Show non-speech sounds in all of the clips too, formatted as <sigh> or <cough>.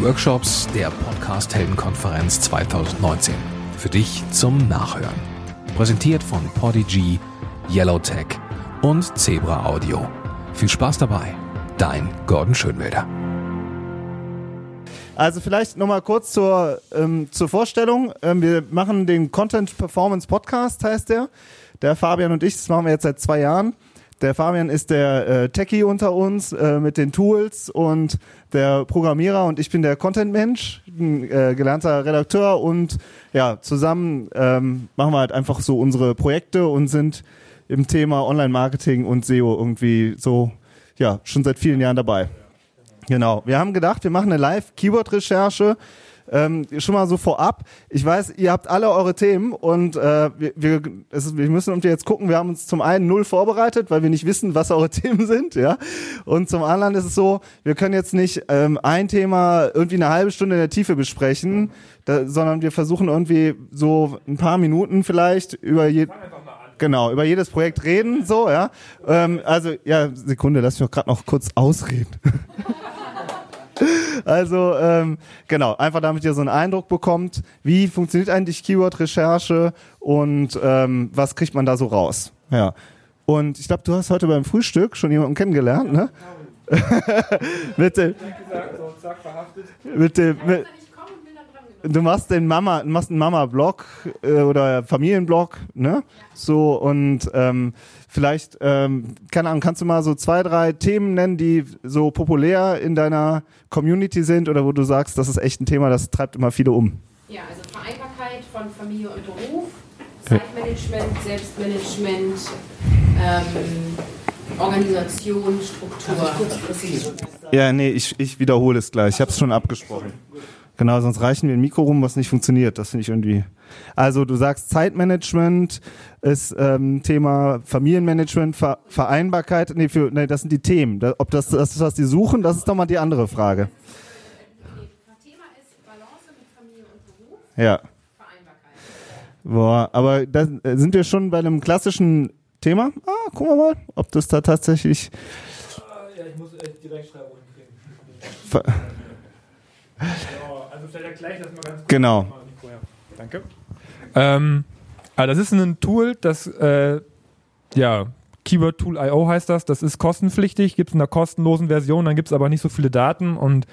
Workshops der Podcast Heldenkonferenz 2019. Für dich zum Nachhören. Präsentiert von Podigy, Yellowtech und Zebra Audio. Viel Spaß dabei. Dein Gordon Schönwälder. Also vielleicht nochmal kurz zur, ähm, zur Vorstellung. Ähm, wir machen den Content Performance Podcast, heißt der. Der Fabian und ich, das machen wir jetzt seit zwei Jahren. Der Fabian ist der äh, Techie unter uns äh, mit den Tools und der Programmierer und ich bin der Content-Mensch, äh, gelernter Redakteur und ja, zusammen ähm, machen wir halt einfach so unsere Projekte und sind im Thema Online-Marketing und SEO irgendwie so, ja, schon seit vielen Jahren dabei. Genau. Wir haben gedacht, wir machen eine Live-Keyword-Recherche ähm, schon mal so vorab, ich weiß, ihr habt alle eure Themen und äh, wir, wir, ist, wir müssen irgendwie jetzt gucken, wir haben uns zum einen null vorbereitet, weil wir nicht wissen, was eure <laughs> Themen sind, ja. Und zum anderen ist es so, wir können jetzt nicht ähm, ein Thema irgendwie eine halbe Stunde in der Tiefe besprechen, da, sondern wir versuchen irgendwie so ein paar Minuten vielleicht über je Genau, über jedes Projekt reden, so, ja. Ähm, also, ja, Sekunde, lass mich doch gerade noch kurz ausreden. <laughs> Also ähm, genau, einfach damit ihr so einen Eindruck bekommt, wie funktioniert eigentlich Keyword-Recherche und ähm, was kriegt man da so raus. Ja. Und ich glaube, du hast heute beim Frühstück schon jemanden kennengelernt, ne? <laughs> mit dem, mit dem, mit, du machst den Mama, machst einen Mama-Blog äh, oder Familienblog, ne? So und ähm, vielleicht, ähm, keine Ahnung, kannst du mal so zwei, drei Themen nennen, die so populär in deiner Community sind oder wo du sagst, das ist echt ein Thema, das treibt immer viele um? Ja, also Vereinbarkeit von Familie und Beruf, Zeitmanagement, Selbstmanagement, ähm, Organisation, Struktur. Ja, nee, ich, ich wiederhole es gleich. Ich habe es schon abgesprochen. Genau, sonst reichen wir ein Mikro rum, was nicht funktioniert. Das finde ich irgendwie. Also du sagst Zeitmanagement ist ähm, Thema Familienmanagement, Ver Vereinbarkeit. Nee, für, nee, das sind die Themen. Da, ob das das ist, was die suchen, das ist doch mal die andere Frage. Thema ist Balance mit Familie und Beruf. Ja. Vereinbarkeit. Boah, aber da sind wir schon bei einem klassischen Thema. Ah, gucken wir mal, ob das da tatsächlich. Ja, ich muss echt die Rechtschreibung hinkriegen. Ver Ja, vielleicht gleich das mal ganz kurz. Genau. Danke. Ähm, also das ist ein Tool, das äh, ja Keyword Tool IO heißt das. Das ist kostenpflichtig, gibt es in einer kostenlosen Version, dann gibt es aber nicht so viele Daten und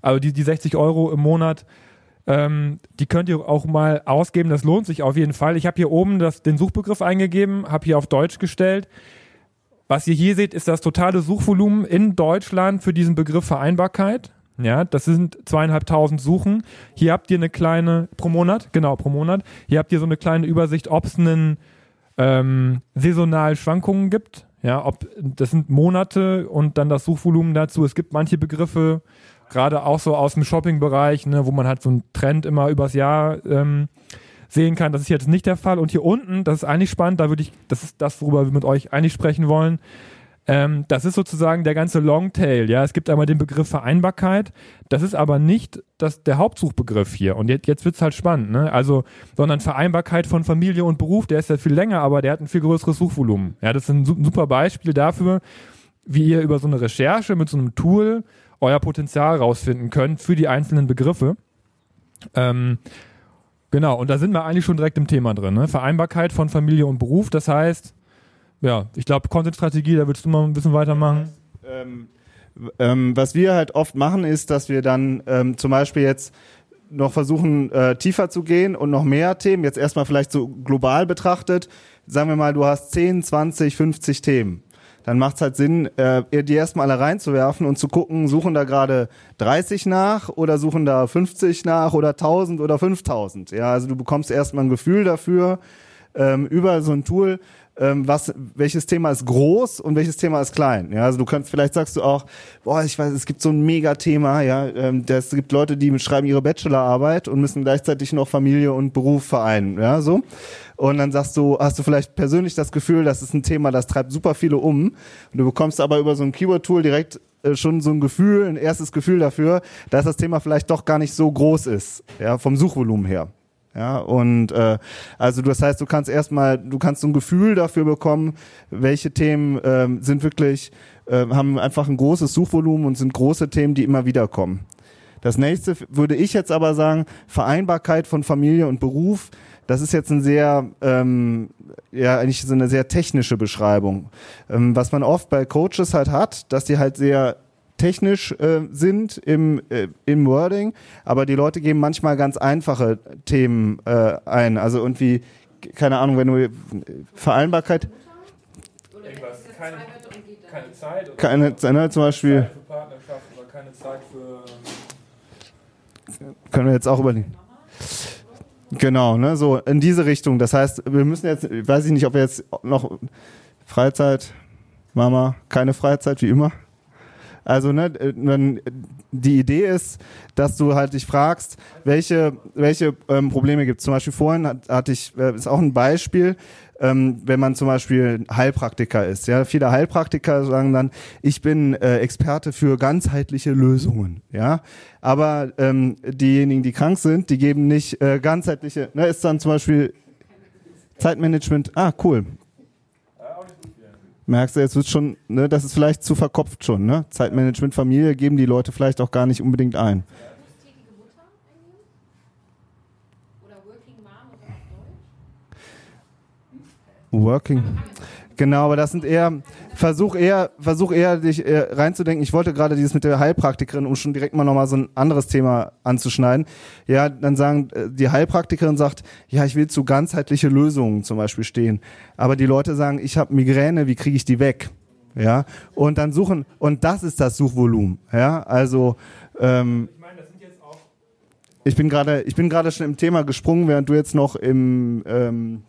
also die, die 60 Euro im Monat, ähm, die könnt ihr auch mal ausgeben. Das lohnt sich auf jeden Fall. Ich habe hier oben das, den Suchbegriff eingegeben, habe hier auf Deutsch gestellt. Was ihr hier seht, ist das totale Suchvolumen in Deutschland für diesen Begriff Vereinbarkeit. Ja, das sind zweieinhalbtausend Suchen. Hier habt ihr eine kleine, pro Monat, genau, pro Monat. Hier habt ihr so eine kleine Übersicht, ob es einen ähm, saisonal Schwankungen gibt. Ja, ob, das sind Monate und dann das Suchvolumen dazu. Es gibt manche Begriffe, gerade auch so aus dem Shopping-Bereich, ne, wo man halt so einen Trend immer übers Jahr ähm, sehen kann. Das ist jetzt nicht der Fall. Und hier unten, das ist eigentlich spannend, da würde ich, das ist das, worüber wir mit euch eigentlich sprechen wollen. Ähm, das ist sozusagen der ganze Longtail. Ja, es gibt einmal den Begriff Vereinbarkeit. Das ist aber nicht das, der Hauptsuchbegriff hier. Und jetzt, jetzt wird's halt spannend, ne? Also, sondern Vereinbarkeit von Familie und Beruf, der ist ja viel länger, aber der hat ein viel größeres Suchvolumen. Ja, das ist ein su- super Beispiel dafür, wie ihr über so eine Recherche mit so einem Tool euer Potenzial rausfinden könnt für die einzelnen Begriffe. Ähm, genau, und da sind wir eigentlich schon direkt im Thema drin. Ne? Vereinbarkeit von Familie und Beruf, das heißt, ja, ich glaube, Content-Strategie, da willst du mal ein bisschen weitermachen. Ähm, ähm, was wir halt oft machen, ist, dass wir dann ähm, zum Beispiel jetzt noch versuchen, äh, tiefer zu gehen und noch mehr Themen, jetzt erstmal vielleicht so global betrachtet, sagen wir mal, du hast 10, 20, 50 Themen. Dann macht es halt Sinn, äh, die erstmal alle reinzuwerfen und zu gucken, suchen da gerade 30 nach oder suchen da 50 nach oder 1000 oder 5000. Ja, also du bekommst erstmal ein Gefühl dafür ähm, über so ein Tool, ähm, was, welches Thema ist groß und welches Thema ist klein. Ja, also du kannst, vielleicht sagst du auch, boah, ich weiß, es gibt so ein Mega-Thema, ja, ähm, das gibt Leute, die schreiben ihre Bachelorarbeit und müssen gleichzeitig noch Familie und Beruf vereinen, ja, so. Und dann sagst du, hast du vielleicht persönlich das Gefühl, das ist ein Thema, das treibt super viele um. Und du bekommst aber über so ein Keyword-Tool direkt äh, schon so ein Gefühl, ein erstes Gefühl dafür, dass das Thema vielleicht doch gar nicht so groß ist, ja, vom Suchvolumen her. Ja, und äh, also das heißt, du kannst erstmal, du kannst so ein Gefühl dafür bekommen, welche Themen ähm, sind wirklich, äh, haben einfach ein großes Suchvolumen und sind große Themen, die immer wieder kommen. Das nächste würde ich jetzt aber sagen, Vereinbarkeit von Familie und Beruf. Das ist jetzt ein sehr, ähm, ja, eigentlich so eine sehr technische Beschreibung. Ähm, was man oft bei Coaches halt hat, dass die halt sehr technisch äh, sind im, äh, im Wording, aber die Leute geben manchmal ganz einfache Themen äh, ein. Also irgendwie, keine Ahnung, wenn du Vereinbarkeit, Oder Irgendwas, keine- Keine? Zeit oder keine, ne, zum Beispiel, Zeit für Partnerschaft oder keine Zeit für. können wir jetzt auch überlegen. Genau, ne, so in diese Richtung. Das heißt, wir müssen jetzt, weiß ich nicht, ob wir jetzt noch Freizeit, Mama, keine Freizeit, wie immer. Also, ne, äh, man, die Idee ist, dass du halt dich fragst, welche, welche ähm, Probleme gibt es. Zum Beispiel vorhin hat, hatte ich, äh, ist auch ein Beispiel, ähm, wenn man zum Beispiel Heilpraktiker ist. Ja, viele Heilpraktiker sagen dann, ich bin äh, Experte für ganzheitliche Lösungen. Ja, aber ähm, diejenigen, die krank sind, die geben nicht äh, ganzheitliche. Ne, ist dann zum Beispiel Zeitmanagement. Ah, cool. Merkst du, jetzt wird schon, ne, das ist vielleicht zu verkopft schon, ne? Zeitmanagement, Familie geben die Leute vielleicht auch gar nicht unbedingt ein. Working Genau, aber das sind eher, versuch eher, versuch eher dich äh, reinzudenken. Ich wollte gerade dieses mit der Heilpraktikerin, um schon direkt mal nochmal so ein anderes Thema anzuschneiden. Ja, dann sagen, äh, die Heilpraktikerin sagt, ja, ich will zu ganzheitliche Lösungen zum Beispiel stehen. Aber die Leute sagen, ich habe Migräne, wie kriege ich die weg? Ja, und dann suchen, und das ist das Suchvolumen. Ja, also, ähm, ich bin gerade, ich bin gerade schon im Thema gesprungen, während du jetzt noch im, ähm,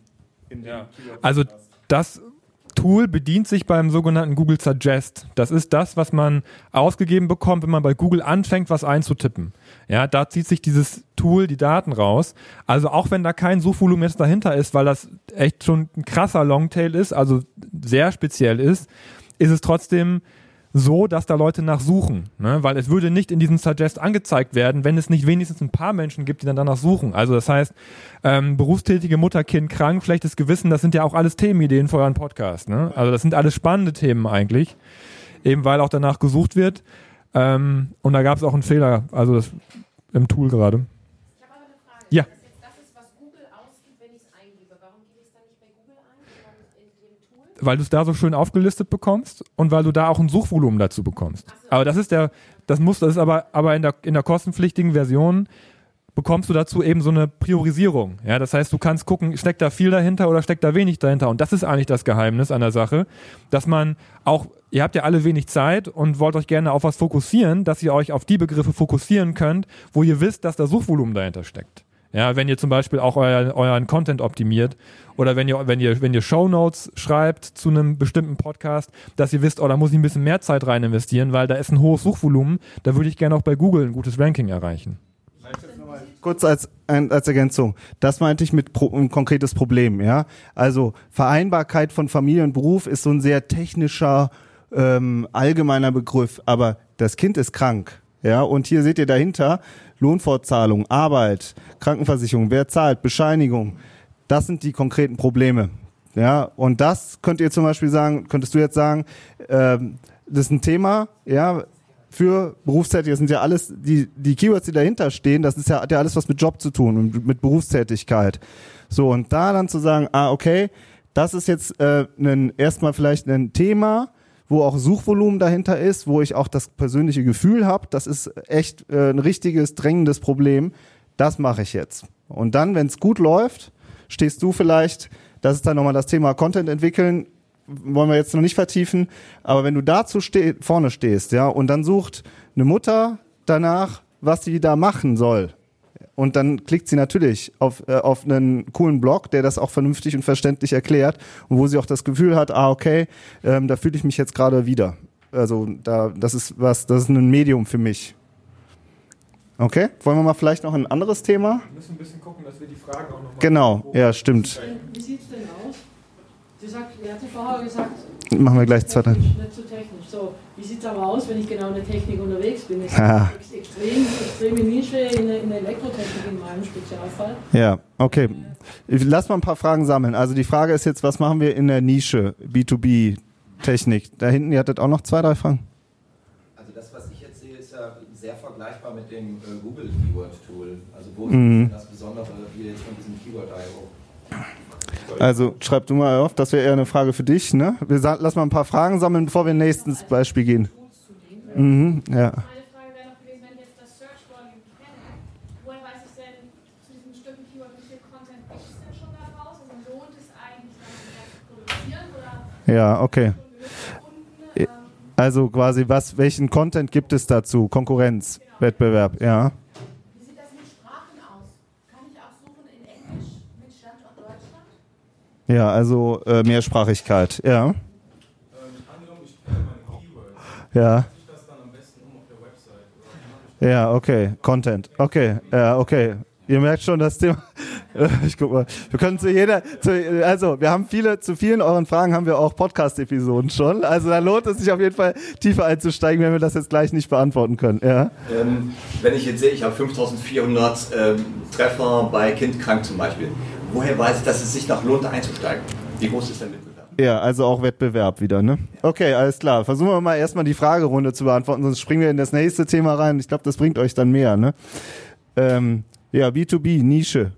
Ja. Also das Tool bedient sich beim sogenannten Google Suggest. Das ist das, was man ausgegeben bekommt, wenn man bei Google anfängt, was einzutippen. Ja, da zieht sich dieses Tool die Daten raus. Also auch wenn da kein Suchvolumen jetzt dahinter ist, weil das echt schon ein krasser Longtail ist, also sehr speziell ist, ist es trotzdem so, dass da Leute nachsuchen. Ne? Weil es würde nicht in diesem Suggest angezeigt werden, wenn es nicht wenigstens ein paar Menschen gibt, die dann danach suchen. Also das heißt, ähm, berufstätige Mutter, Kind krank, schlechtes Gewissen, das sind ja auch alles Themenideen für euren Podcast. Ne? Also das sind alles spannende Themen eigentlich, eben weil auch danach gesucht wird. Ähm, und da gab es auch einen Fehler, also das im Tool gerade. Ich habe aber eine Frage. Ja. Wenn das jetzt das ist, was Google ausgibt, wenn ich es eingebe, warum gebe ich es dann nicht bei Google ein, sondern in dem Tool? Weil du es da so schön aufgelistet bekommst und weil du da auch ein Suchvolumen dazu bekommst. Aber das ist der, das muss, das ist aber, aber in der, in der kostenpflichtigen Version bekommst du dazu eben so eine Priorisierung. Ja, das heißt, du kannst gucken, steckt da viel dahinter oder steckt da wenig dahinter. Und das ist eigentlich das Geheimnis an der Sache, dass man auch, ihr habt ja alle wenig Zeit und wollt euch gerne auf was fokussieren, dass ihr euch auf die Begriffe fokussieren könnt, wo ihr wisst, dass da Suchvolumen dahinter steckt. Ja, wenn ihr zum Beispiel auch euer, euren Content optimiert oder wenn ihr, wenn ihr, wenn ihr Shownotes schreibt zu einem bestimmten Podcast, dass ihr wisst, oh, da muss ich ein bisschen mehr Zeit rein investieren, weil da ist ein hohes Suchvolumen, da würde ich gerne auch bei Google ein gutes Ranking erreichen. Kurz als, als Ergänzung. Das meinte ich mit pro, ein konkretes Problem, ja. Also Vereinbarkeit von Familie und Beruf ist so ein sehr technischer, ähm, allgemeiner Begriff, aber das Kind ist krank. Ja, und hier seht ihr dahinter Lohnfortzahlung, Arbeit, Krankenversicherung, wer zahlt, Bescheinigung. Das sind die konkreten Probleme. Ja, und das könnt ihr zum Beispiel sagen, könntest du jetzt sagen, ähm, das ist ein Thema, ja, für Berufstätige, das sind ja alles, die, die Keywords, die dahinter stehen, das ist ja, hat ja alles was mit Job zu tun, mit, mit Berufstätigkeit. So, und da dann zu sagen, ah, okay, das ist jetzt äh, ein, erstmal vielleicht ein Thema, wo auch Suchvolumen dahinter ist, wo ich auch das persönliche Gefühl habe, das ist echt äh, ein richtiges, drängendes Problem, das mache ich jetzt. Und dann, wenn es gut läuft, stehst du vielleicht, das ist dann nochmal das Thema Content entwickeln, wollen wir jetzt noch nicht vertiefen, aber wenn du dazu ste vorne stehst, ja, und dann sucht eine Mutter danach, was sie da machen soll. Und dann klickt sie natürlich auf, äh, auf einen coolen Blog, der das auch vernünftig und verständlich erklärt und wo sie auch das Gefühl hat, ah, okay, ähm, da fühle ich mich jetzt gerade wieder. Also da, das ist was, das ist ein Medium für mich. Okay, wollen wir mal vielleicht noch ein anderes Thema? Wir müssen ein bisschen gucken, dass wir die Fragen auch nochmal. Genau, ja, stimmt. Wie sieht es denn aus? Sie sagt, er hatte vorher gesagt, Machen wir gleich zwei, drei. nicht zu technisch. So, wie sieht es aber aus, wenn ich genau in der Technik unterwegs bin? Das ist Ah. ex extrem, extreme Nische in der, in der Elektrotechnik in meinem Spezialfall. Ja, okay. Lass mal ein paar Fragen sammeln. Also die Frage ist jetzt, was machen wir in der Nische B2B-Technik? Da hinten, ihr hattet auch noch zwei, drei Fragen. Also das, was ich jetzt sehe, ist ja sehr vergleichbar mit dem äh, Google Keyword Tool. Also wo Mhm. ist das Besondere hier jetzt von diesem Keyword IO? Also schreib du mal auf, das wäre eher eine Frage für dich. Ne? Wir lass mal ein paar Fragen sammeln, bevor wir nächstes Beispiel gehen. Mhm, ja. Ja, okay. Also quasi, was, welchen Content gibt es dazu? Konkurrenz, Wettbewerb, ja. Wie sieht das mit Sprachen aus? Kann ich auch suchen in Englisch mit Standort Deutschland? Ja, also äh, Mehrsprachigkeit, ja. Ähm, angenommen, ich kenne meine Keywords, Ja, ja, okay. Content, okay, ja, okay. Ihr merkt schon das Thema. <laughs> Ich guck mal. Wir können zu jeder, zu, also wir haben viele, zu vielen euren Fragen haben wir auch Podcast-Episoden schon. Also da lohnt es sich auf jeden Fall tiefer einzusteigen, wenn wir das jetzt gleich nicht beantworten können. Ja. Ähm, wenn ich jetzt sehe, ich habe 5400 ähm, Treffer bei Kind krank zum Beispiel. Woher weiß ich, dass es sich noch lohnt, einzusteigen? Wie groß ist der Wettbewerb? Ja, also auch Wettbewerb wieder, ne? Okay, alles klar. Versuchen wir mal erstmal die Fragerunde zu beantworten, sonst springen wir in das nächste Thema rein. Ich glaube, das bringt euch dann mehr, ne? Ähm, ja, B2B, Nische.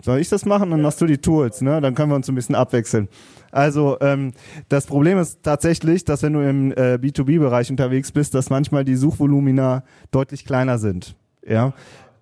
Soll ich das machen? Dann machst du die Tools, ne? Dann können wir uns ein bisschen abwechseln. Also ähm, das Problem ist tatsächlich, dass wenn du im äh, B2B-Bereich unterwegs bist, dass manchmal die Suchvolumina deutlich kleiner sind. Ja,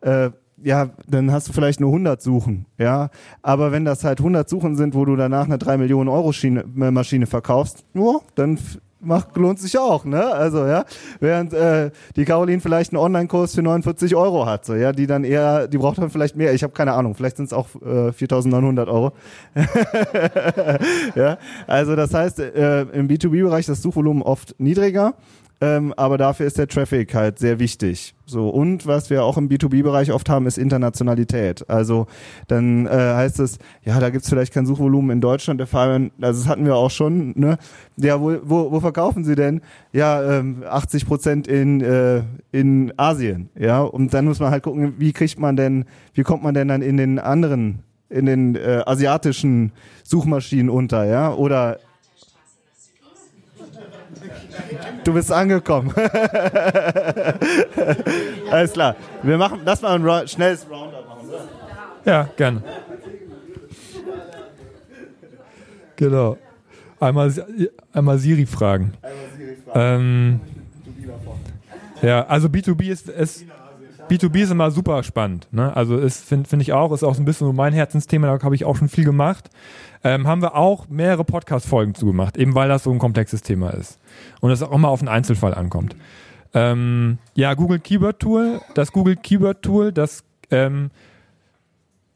äh, ja, dann hast du vielleicht nur 100 Suchen, ja. Aber wenn das halt 100 Suchen sind, wo du danach eine 3 Millionen Euro Schiene, äh, Maschine verkaufst, ja, dann macht, lohnt sich auch, ne? Also, ja. Während äh, die Caroline vielleicht einen Online-Kurs für 49 Euro hat, so, ja, die dann eher, die braucht dann vielleicht mehr, ich habe keine Ahnung, vielleicht sind es auch äh, 4.900 Euro. <laughs> ja, also das heißt, äh, im B2B-Bereich ist das Suchvolumen oft niedriger, ähm, aber dafür ist der Traffic halt sehr wichtig. So und was wir auch im B2B-Bereich oft haben, ist Internationalität. Also dann äh, heißt es, ja, da gibt's vielleicht kein Suchvolumen in Deutschland. Der Fall, also das hatten wir auch schon. Ne? Ja, wo, wo, wo verkaufen Sie denn? Ja, ähm, 80 Prozent in äh, in Asien. Ja, und dann muss man halt gucken, wie kriegt man denn, wie kommt man denn dann in den anderen in den äh, asiatischen Suchmaschinen unter, ja? Oder Du bist angekommen. <laughs> Alles klar. Wir machen, lass mal ein Ra- schnelles Roundup machen. oder? Ja, gerne. Genau. Einmal, einmal Siri fragen. Ähm, ja, also B2B ist, ist B2B ist immer super spannend. Ne? Also ist finde find ich auch, ist auch so ein bisschen so mein Herzensthema, da habe ich auch schon viel gemacht. Ähm, haben wir auch mehrere Podcast-Folgen zugemacht, eben weil das so ein komplexes Thema ist. Und es auch immer auf den Einzelfall ankommt. Ähm, ja, Google Keyword Tool, das Google Keyword Tool, das ähm,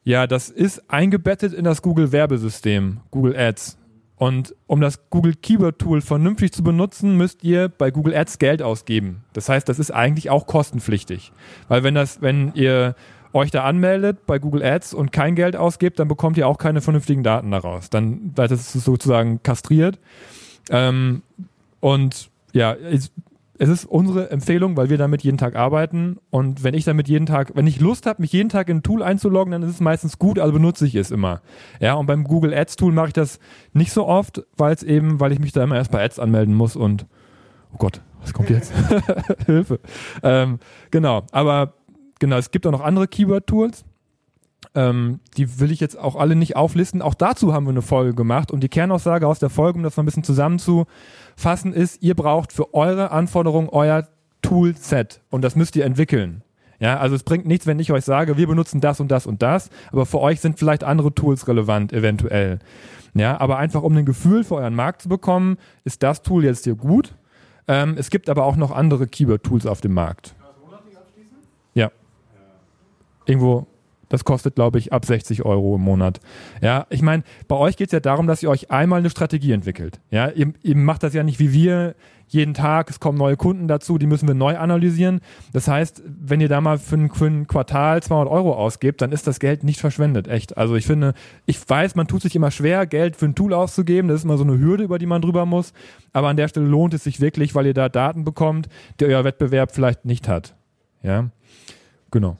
ja, das ist eingebettet in das Google Werbesystem, Google Ads. Und um das Google Keyword Tool vernünftig zu benutzen, müsst ihr bei Google Ads Geld ausgeben. Das heißt, das ist eigentlich auch kostenpflichtig. Weil wenn das, wenn ihr euch da anmeldet bei Google Ads und kein Geld ausgebt, dann bekommt ihr auch keine vernünftigen Daten daraus. Dann, das ist sozusagen kastriert. Ähm, und ja, es, es ist unsere Empfehlung, weil wir damit jeden Tag arbeiten. Und wenn ich damit jeden Tag, wenn ich Lust habe, mich jeden Tag in ein Tool einzuloggen, dann ist es meistens gut, also benutze ich es immer. Ja, und beim Google Ads Tool mache ich das nicht so oft, weil es eben, weil ich mich da immer erst bei Ads anmelden muss und oh Gott, was kommt jetzt? <laughs> Hilfe. Ähm, genau, aber genau, es gibt auch noch andere Keyword-Tools. Ähm, die will ich jetzt auch alle nicht auflisten. Auch dazu haben wir eine Folge gemacht. Und die Kernaussage aus der Folge, um das mal ein bisschen zusammenzufassen, ist, ihr braucht für eure Anforderungen euer Toolset. Und das müsst ihr entwickeln. Ja, also es bringt nichts, wenn ich euch sage, wir benutzen das und das und das, aber für euch sind vielleicht andere Tools relevant, eventuell. Ja, aber einfach um ein Gefühl für euren Markt zu bekommen, ist das Tool jetzt hier gut. Ähm, es gibt aber auch noch andere Keyword-Tools auf dem Markt. Ja. Irgendwo, das kostet, glaube ich, ab 60 Euro im Monat. Ja, ich meine, bei euch geht es ja darum, dass ihr euch einmal eine Strategie entwickelt. Ja, ihr, ihr macht das ja nicht wie wir jeden Tag, es kommen neue Kunden dazu, die müssen wir neu analysieren. Das heißt, wenn ihr da mal für ein, für ein Quartal 200 Euro ausgebt, dann ist das Geld nicht verschwendet, echt. Also ich finde, ich weiß, man tut sich immer schwer, Geld für ein Tool auszugeben, das ist immer so eine Hürde, über die man drüber muss, aber an der Stelle lohnt es sich wirklich, weil ihr da Daten bekommt, die euer Wettbewerb vielleicht nicht hat. Ja, genau.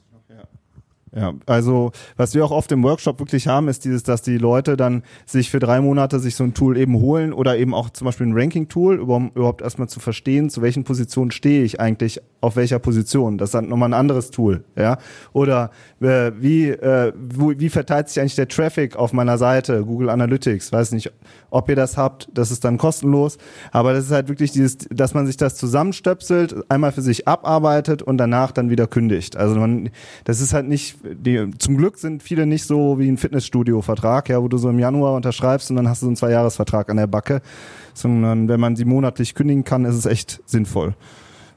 Ja, also was wir auch oft im Workshop wirklich haben, ist dieses, dass die Leute dann sich für drei Monate sich so ein Tool eben holen oder eben auch zum Beispiel ein Ranking-Tool, um überhaupt erstmal zu verstehen, zu welchen Positionen stehe ich eigentlich, auf welcher Position. Das ist dann nochmal ein anderes Tool, ja. Oder äh, wie, äh, wo, wie verteilt sich eigentlich der Traffic auf meiner Seite, Google Analytics, weiß nicht, ob ihr das habt, das ist dann kostenlos, aber das ist halt wirklich dieses, dass man sich das zusammenstöpselt, einmal für sich abarbeitet und danach dann wieder kündigt. Also man, das ist halt nicht, die, zum Glück sind viele nicht so wie ein Fitnessstudio-Vertrag, ja, wo du so im Januar unterschreibst und dann hast du so einen Zweijahresvertrag an der Backe, sondern wenn man sie monatlich kündigen kann, ist es echt sinnvoll.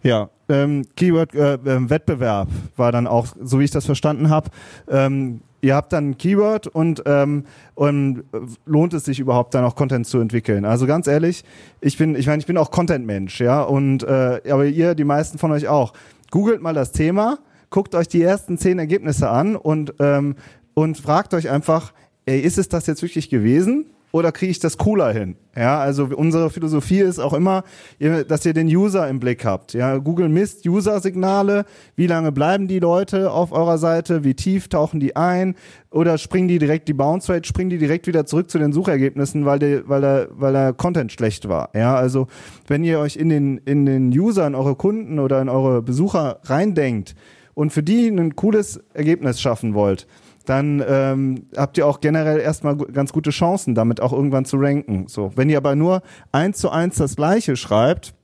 Ja, ähm, Keyword äh, äh, Wettbewerb war dann auch, so wie ich das verstanden habe. Ähm, ihr habt dann ein Keyword und, ähm, und lohnt es sich überhaupt dann auch Content zu entwickeln? Also ganz ehrlich, ich bin, ich meine, ich bin auch Content-Mensch, ja, und äh, aber ihr, die meisten von euch auch. Googelt mal das Thema, guckt euch die ersten zehn Ergebnisse an und ähm, und fragt euch einfach, ey, ist es das jetzt wirklich gewesen? Oder kriege ich das cooler hin? Ja, also unsere Philosophie ist auch immer, dass ihr den User im Blick habt. Ja, Google misst User-Signale. Wie lange bleiben die Leute auf eurer Seite? Wie tief tauchen die ein? Oder springen die direkt die Bounce Rate, springen die direkt wieder zurück zu den Suchergebnissen, weil der, weil der, weil der Content schlecht war. Ja, also wenn ihr euch in den in den User, in eure Kunden oder in eure Besucher reindenkt und für die ein cooles Ergebnis schaffen wollt, dann ähm, habt ihr auch generell erstmal ganz gute Chancen, damit auch irgendwann zu ranken. So, wenn ihr aber nur eins zu eins das Gleiche schreibt,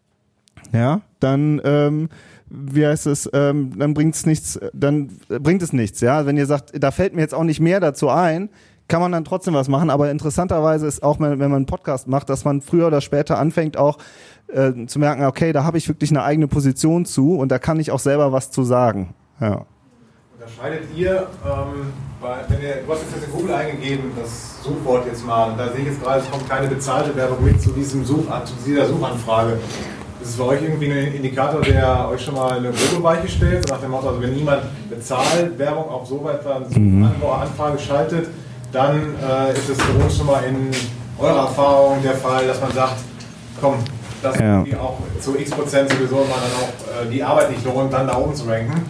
ja, dann ähm, wie heißt es, ähm, dann bringt's nichts, dann bringt es nichts, ja. Wenn ihr sagt, da fällt mir jetzt auch nicht mehr dazu ein, kann man dann trotzdem was machen. Aber interessanterweise ist auch, wenn wenn man einen Podcast macht, dass man früher oder später anfängt auch äh, zu merken, okay, da habe ich wirklich eine eigene Position zu und da kann ich auch selber was zu sagen. Ja. Unterscheidet ihr, ähm, bei, wenn ihr, du hast jetzt in Google eingegeben, das Suchwort jetzt mal, und da sehe ich jetzt gerade, es kommt keine bezahlte Werbung mit zu, diesem Such, zu dieser Suchanfrage. Ist es für euch irgendwie ein Indikator, der euch schon mal eine Grobeweiche stellt? So nach dem Motto, also wenn niemand bezahlt Werbung auf so weit eine Anfrage schaltet, dann äh, ist es für uns schon mal in eurer Erfahrung der Fall, dass man sagt, komm, das Ja. irgendwie auch zu x Prozent sowieso mal dann auch äh, die Arbeit nicht lohnt, dann da oben zu ranken.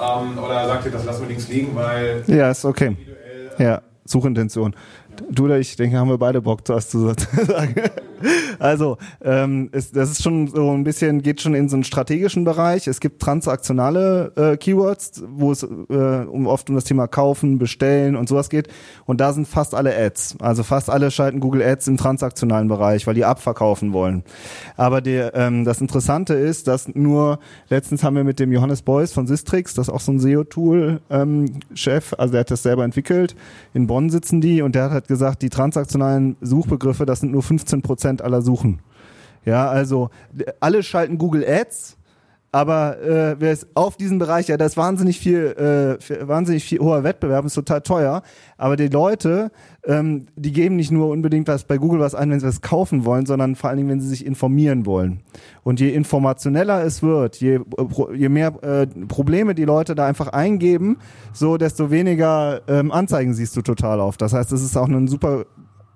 Ähm, oder sagt ihr, das lassen wir links liegen, weil Ja, ist okay. Ja, Suchintention. Du oder ich, denke, haben wir beide Bock, was zu <laughs> sagen. Also, ähm, ist, das ist schon so ein bisschen, geht schon in so einen strategischen Bereich. Es gibt transaktionale äh, Keywords, wo es äh, um, oft um das Thema Kaufen, Bestellen und sowas geht. Und da sind fast alle Ads. Also fast alle schalten Google Ads im transaktionalen Bereich, weil die abverkaufen wollen. Aber der, ähm, das Interessante ist, dass nur, letztens haben wir mit dem Johannes Beuys von Sistrix, das ist auch so ein SEO-Tool, ähm, also der hat das selber entwickelt. In Bonn sitzen die und der hat halt gesagt, die transaktionalen Suchbegriffe, das sind nur 15 Prozent aller Suchen. Ja, also alle schalten Google Ads, aber äh, wer ist auf diesen Bereich, ja, da ist wahnsinnig viel, äh, wahnsinnig viel hoher Wettbewerb, ist total teuer. Aber die Leute, ähm, die geben nicht nur unbedingt was bei Google was ein, wenn sie was kaufen wollen, sondern vor allen Dingen, wenn sie sich informieren wollen. Und je informationeller es wird, je, je mehr äh, Probleme die Leute da einfach eingeben, so desto weniger ähm, Anzeigen siehst du total auf. Das heißt, es ist auch ein super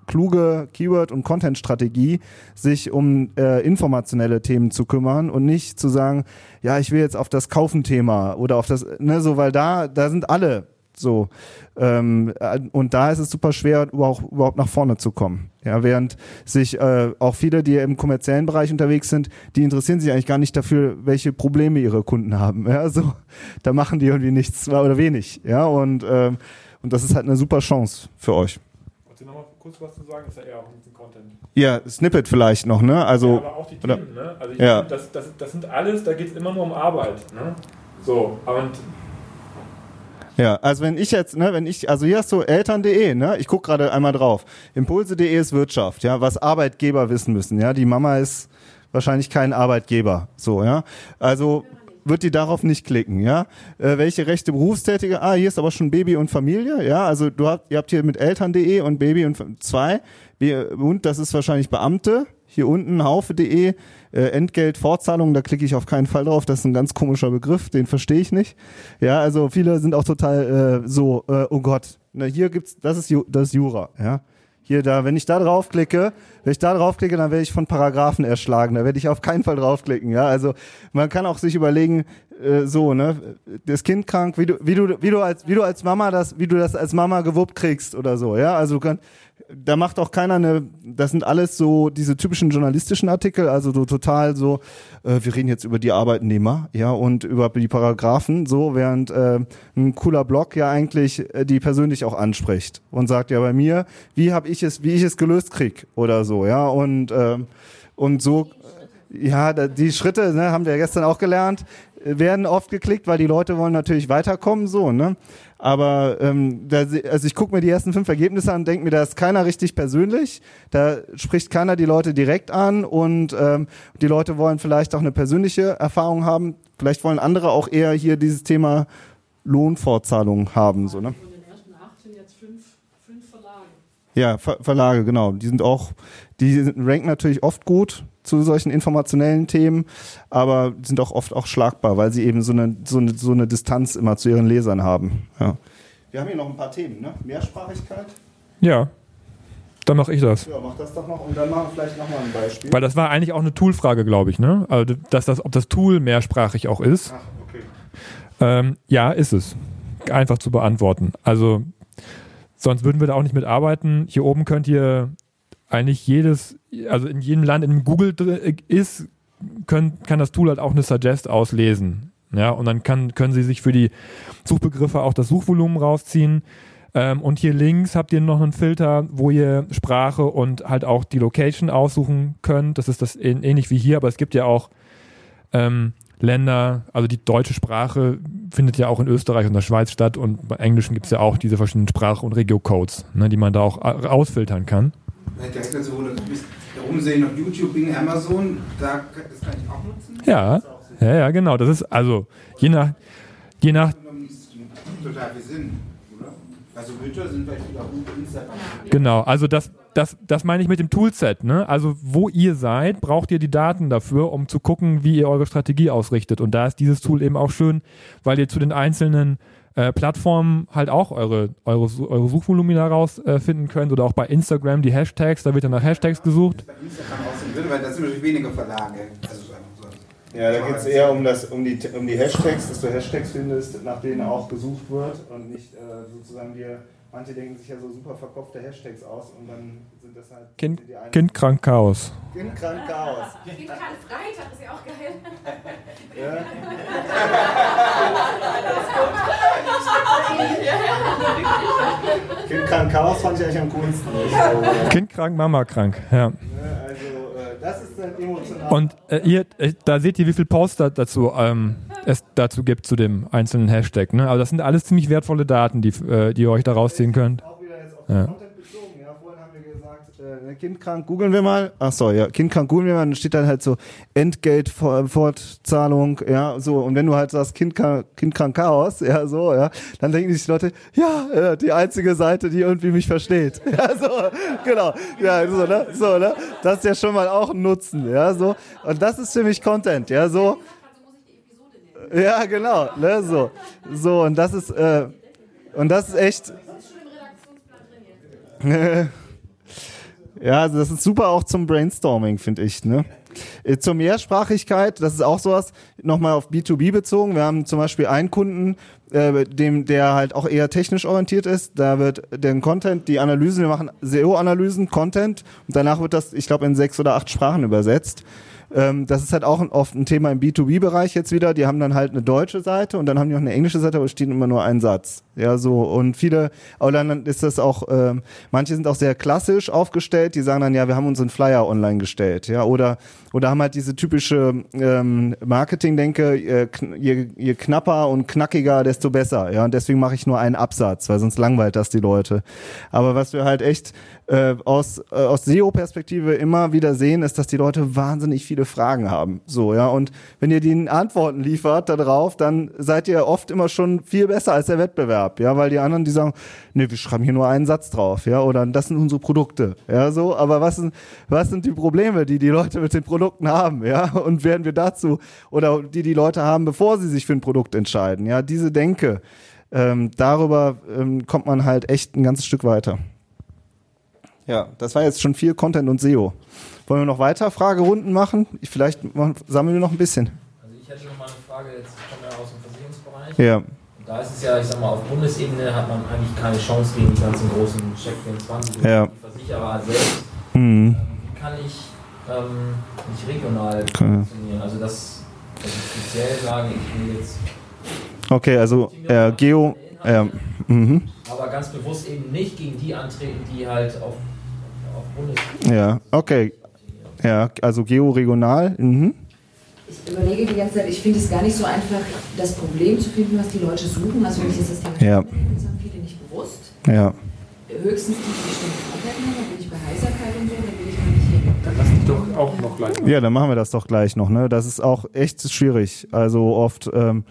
kluge Keyword- und Content-Strategie, sich um äh, informationelle Themen zu kümmern und nicht zu sagen, ja, ich will jetzt auf das Kaufen-Thema oder auf das, ne, so, weil da, da sind alle so. Ähm, äh, und da ist es super schwer, überhaupt, überhaupt nach vorne zu kommen. Ja, während sich äh, auch viele, die im kommerziellen Bereich unterwegs sind, die interessieren sich eigentlich gar nicht dafür, welche Probleme ihre Kunden haben. Ja, so, da machen die irgendwie nichts oder wenig. Ja, und, ähm, und das ist halt eine super Chance für euch. Wolltest du noch mal kurz was zu sagen? Ist ja eher auch ein bisschen Content. Ja, Snippet vielleicht noch, ne? Also, ja, aber auch die oder- Themen, ne? Also Ja. finde, das, das, das sind alles, da geht es immer nur um Arbeit. Ne? So, und ja, also wenn ich jetzt, ne, wenn ich, also hier hast du eltern.de, ne? Ich guck gerade einmal drauf. Impulse.de ist Wirtschaft, ja, was Arbeitgeber wissen müssen, ja. Die Mama ist wahrscheinlich kein Arbeitgeber, so, ja. Also wird die darauf nicht klicken, ja? Äh, welche Rechte Berufstätige? Ah, hier ist aber schon Baby und Familie, ja? Also du habt, ihr habt hier mit eltern.de und Baby und zwei und das ist wahrscheinlich Beamte. Hier unten haufe.de äh, Entgelt Fortzahlung, da klicke ich auf keinen Fall drauf, das ist ein ganz komischer Begriff, den verstehe ich nicht. Ja, also viele sind auch total äh, so, äh, oh Gott, na, hier gibt's, das ist, das ist Jura, ja. Hier, da, wenn ich da draufklicke, wenn ich da draufklicke, dann werde ich von Paragraphen erschlagen. Da werde ich auf keinen Fall draufklicken. Ja, also man kann auch sich überlegen, äh, so, ne? Das Kind krank, wie du, wie du, wie du als, wie du als Mama das, wie du das als Mama gewuppt kriegst oder so, ja? Also kann, da macht auch keiner eine, das sind alles so diese typischen journalistischen Artikel, also so total so, äh, wir reden jetzt über die Arbeitnehmer, ja, und über die Paragraphen, so, während äh, ein cooler Blog ja eigentlich äh, die persönlich auch anspricht und sagt ja bei mir, wie habe ich es, wie ich es gelöst krieg oder so, ja, und ähm, und so, ja, die Schritte, ne, haben wir gestern auch gelernt, äh, werden oft geklickt, weil die Leute wollen natürlich weiterkommen, so, ne? Aber ähm, da, also ich gucke mir die ersten fünf Ergebnisse an denke mir, da ist keiner richtig persönlich, da spricht keiner die Leute direkt an und ähm, die Leute wollen vielleicht auch eine persönliche Erfahrung haben. Vielleicht wollen andere auch eher hier dieses Thema Lohnfortzahlung haben, so, ne? Von den ersten acht sind jetzt fünf, fünf Verlage. Ja, Ver Verlage, genau. Die sind auch, die ranken natürlich oft gut zu solchen informationellen Themen, aber sind auch oft auch schlagbar, weil sie eben so eine, so eine, so eine Distanz immer zu ihren Lesern haben. Ja. Wir haben hier noch ein paar Themen, ne? Mehrsprachigkeit. Ja. Dann mache ich das. Ja, mach das doch noch und dann machen wir vielleicht nochmal ein Beispiel. Weil das war eigentlich auch eine Toolfrage, glaube ich, ne? Also, dass das, ob das Tool mehrsprachig auch ist. Ach, okay. Ähm, ja, ist es. Einfach zu beantworten. Also, sonst würden wir da auch nicht mitarbeiten. Hier oben könnt ihr eigentlich jedes, also in jedem Land, in dem Google dr- ist, können, kann das Tool halt auch eine Suggest auslesen. Ja, und dann kann, können Sie sich für die Suchbegriffe auch das Suchvolumen rausziehen. Ähm, und hier links habt ihr noch einen Filter, wo ihr Sprache und halt auch die Location aussuchen könnt. Das ist das ähn- ähnlich wie hier, aber es gibt ja auch ähm, Länder, also die deutsche Sprache findet ja auch in Österreich und der Schweiz statt und bei Englischen gibt es ja auch diese verschiedenen Sprach- und Regio-Codes, ne, die man da auch a- ausfiltern kann. Direkt dazu, du bist da oben sehe ich noch YouTube, Bing, Amazon, da, das kann ich auch nutzen. Ja, ja, ja, genau. Das ist also je nach, je nach, total viel Sinn, oder? Also Güter sind vielleicht wieder gut Instagram. genau. Also das, das, das meine ich mit dem Toolset. Ne? Also wo ihr seid, braucht ihr die Daten dafür, um zu gucken, wie ihr eure Strategie ausrichtet. Und da ist dieses Tool eben auch schön, weil ihr zu den einzelnen äh, Plattformen halt auch eure, eure, eure Suchvolumina rausfinden äh, könnt oder auch bei Instagram die Hashtags, da wird dann nach Hashtags gesucht. Bei Instagram aussehen würde, weil das sind natürlich wenige Verlage. Also so- Ja, da geht es eher um, das, um, die, um die Hashtags, dass du Hashtags findest, nach denen auch gesucht wird und nicht äh, sozusagen dir, manche denken sich ja so super verkopfte Hashtags aus und dann sind das halt Kind, die einen- kind krank Chaos. kind krank Chaos. <laughs> Geht kein Freitag, ist ja auch geil. <laughs> Ja. <laughs> kind krank Chaos fand ich eigentlich am coolsten. Also, Kind krank, Mama krank. Ja. äh, das ist dann emotional. Und äh, ihr, äh, da seht ihr, wie viel Posts da dazu ähm, es dazu gibt zu dem einzelnen Hashtag. Ne? Aber das sind alles ziemlich wertvolle Daten, die, äh, die ihr euch da rausziehen könnt. Auch wieder jetzt auf Ja. Content bezogen. Ja, vorhin haben wir gesagt, äh, kindkrank googeln wir mal. Ach so, ja, kindkrank googeln wir mal. Dann steht dann halt so Entgeltfortzahlung, ja, so. Und wenn du halt sagst kindkrank, kindkrank Chaos, ja, so, ja, dann denken sich die Leute, ja, äh, die einzige Seite, die irgendwie mich versteht. <laughs> Ja, so, genau. Ja, so, ne, so, ne. Das ist ja schon mal auch ein Nutzen, ja, so. Und das ist für mich Content, ja, so. Ja, genau, ne, so. So, und das ist, äh, und das ist echt, <laughs> ja, also das ist super auch zum Brainstorming, finde ich. Ne? Äh, Zur Mehrsprachigkeit, das ist auch sowas, nochmal auf B2B bezogen. Wir haben zum Beispiel einen Kunden, äh, dem, der halt auch eher technisch orientiert ist. Da wird den Content, die Analysen, wir machen SEO-Analysen, Content und danach wird das, ich glaube, in sechs oder acht Sprachen übersetzt. Ähm, das ist halt auch oft ein Thema im B2B-Bereich jetzt wieder. Die haben dann halt eine deutsche Seite und dann haben die auch eine englische Seite, aber es steht immer nur ein Satz. Ja, so. Und viele, aber dann ist das auch, ähm, manche sind auch sehr klassisch aufgestellt, die sagen dann, ja, wir haben unseren Flyer online gestellt. Ja, oder, oder haben halt diese typische ähm, Marketing-Denke, äh, je, je knapper und knackiger, desto besser. Ja, und deswegen mache ich nur einen Absatz, weil sonst langweilt das die Leute. Aber was wir halt echt äh, aus, äh, aus SEO-Perspektive immer wieder sehen, ist, dass die Leute wahnsinnig viele Fragen haben. So, ja. Und wenn ihr die Antworten liefert darauf, dann seid ihr oft immer schon viel besser als der Wettbewerb. Ja, weil die anderen, die sagen, nee, wir schreiben hier nur einen Satz drauf, ja, oder das sind unsere Produkte. Ja, so. Aber was sind, was sind die Probleme, die die Leute mit den Produkten haben? Ja, und werden wir dazu, oder die die Leute haben, bevor sie sich für ein Produkt entscheiden? Ja, diese Denke, ähm, darüber ähm, kommt man halt echt ein ganzes Stück weiter. Ja, das war jetzt schon viel Content und SEO. Wollen wir noch weiter Fragerunden machen? Ich, vielleicht machen, sammeln wir noch ein bisschen. Also ich hätte noch mal eine Frage jetzt von der Ja. Und da ist es ja, ich sag mal, auf Bundesebene hat man eigentlich keine Chance gegen die ganzen großen Check 24 Ja. die Versicherer selbst. Mhm. Wie kann ich ähm, nicht regional Okay. funktionieren? Also das, dass ich speziell sage, ich will jetzt Okay, also äh, Geo. Ja. Mhm. aber ganz bewusst eben nicht gegen die antreten, die halt auf, auf Bundesebene Ja, okay. Ja, also Geo-regional. Mhm. Ich überlege die ganze Zeit, ich finde es gar nicht so einfach, das Problem zu finden, was die Leute suchen. Also wenn ich jetzt das Thema Ja. Das haben viele nicht bewusst. Ja. Höchstens die, die bestimmte Krankheiten haben, da bin ich bei Heiserkeit und so, doch auch noch gleich. Ja, dann machen wir das doch gleich noch. Ne? Das ist auch echt schwierig. Also oft ähm,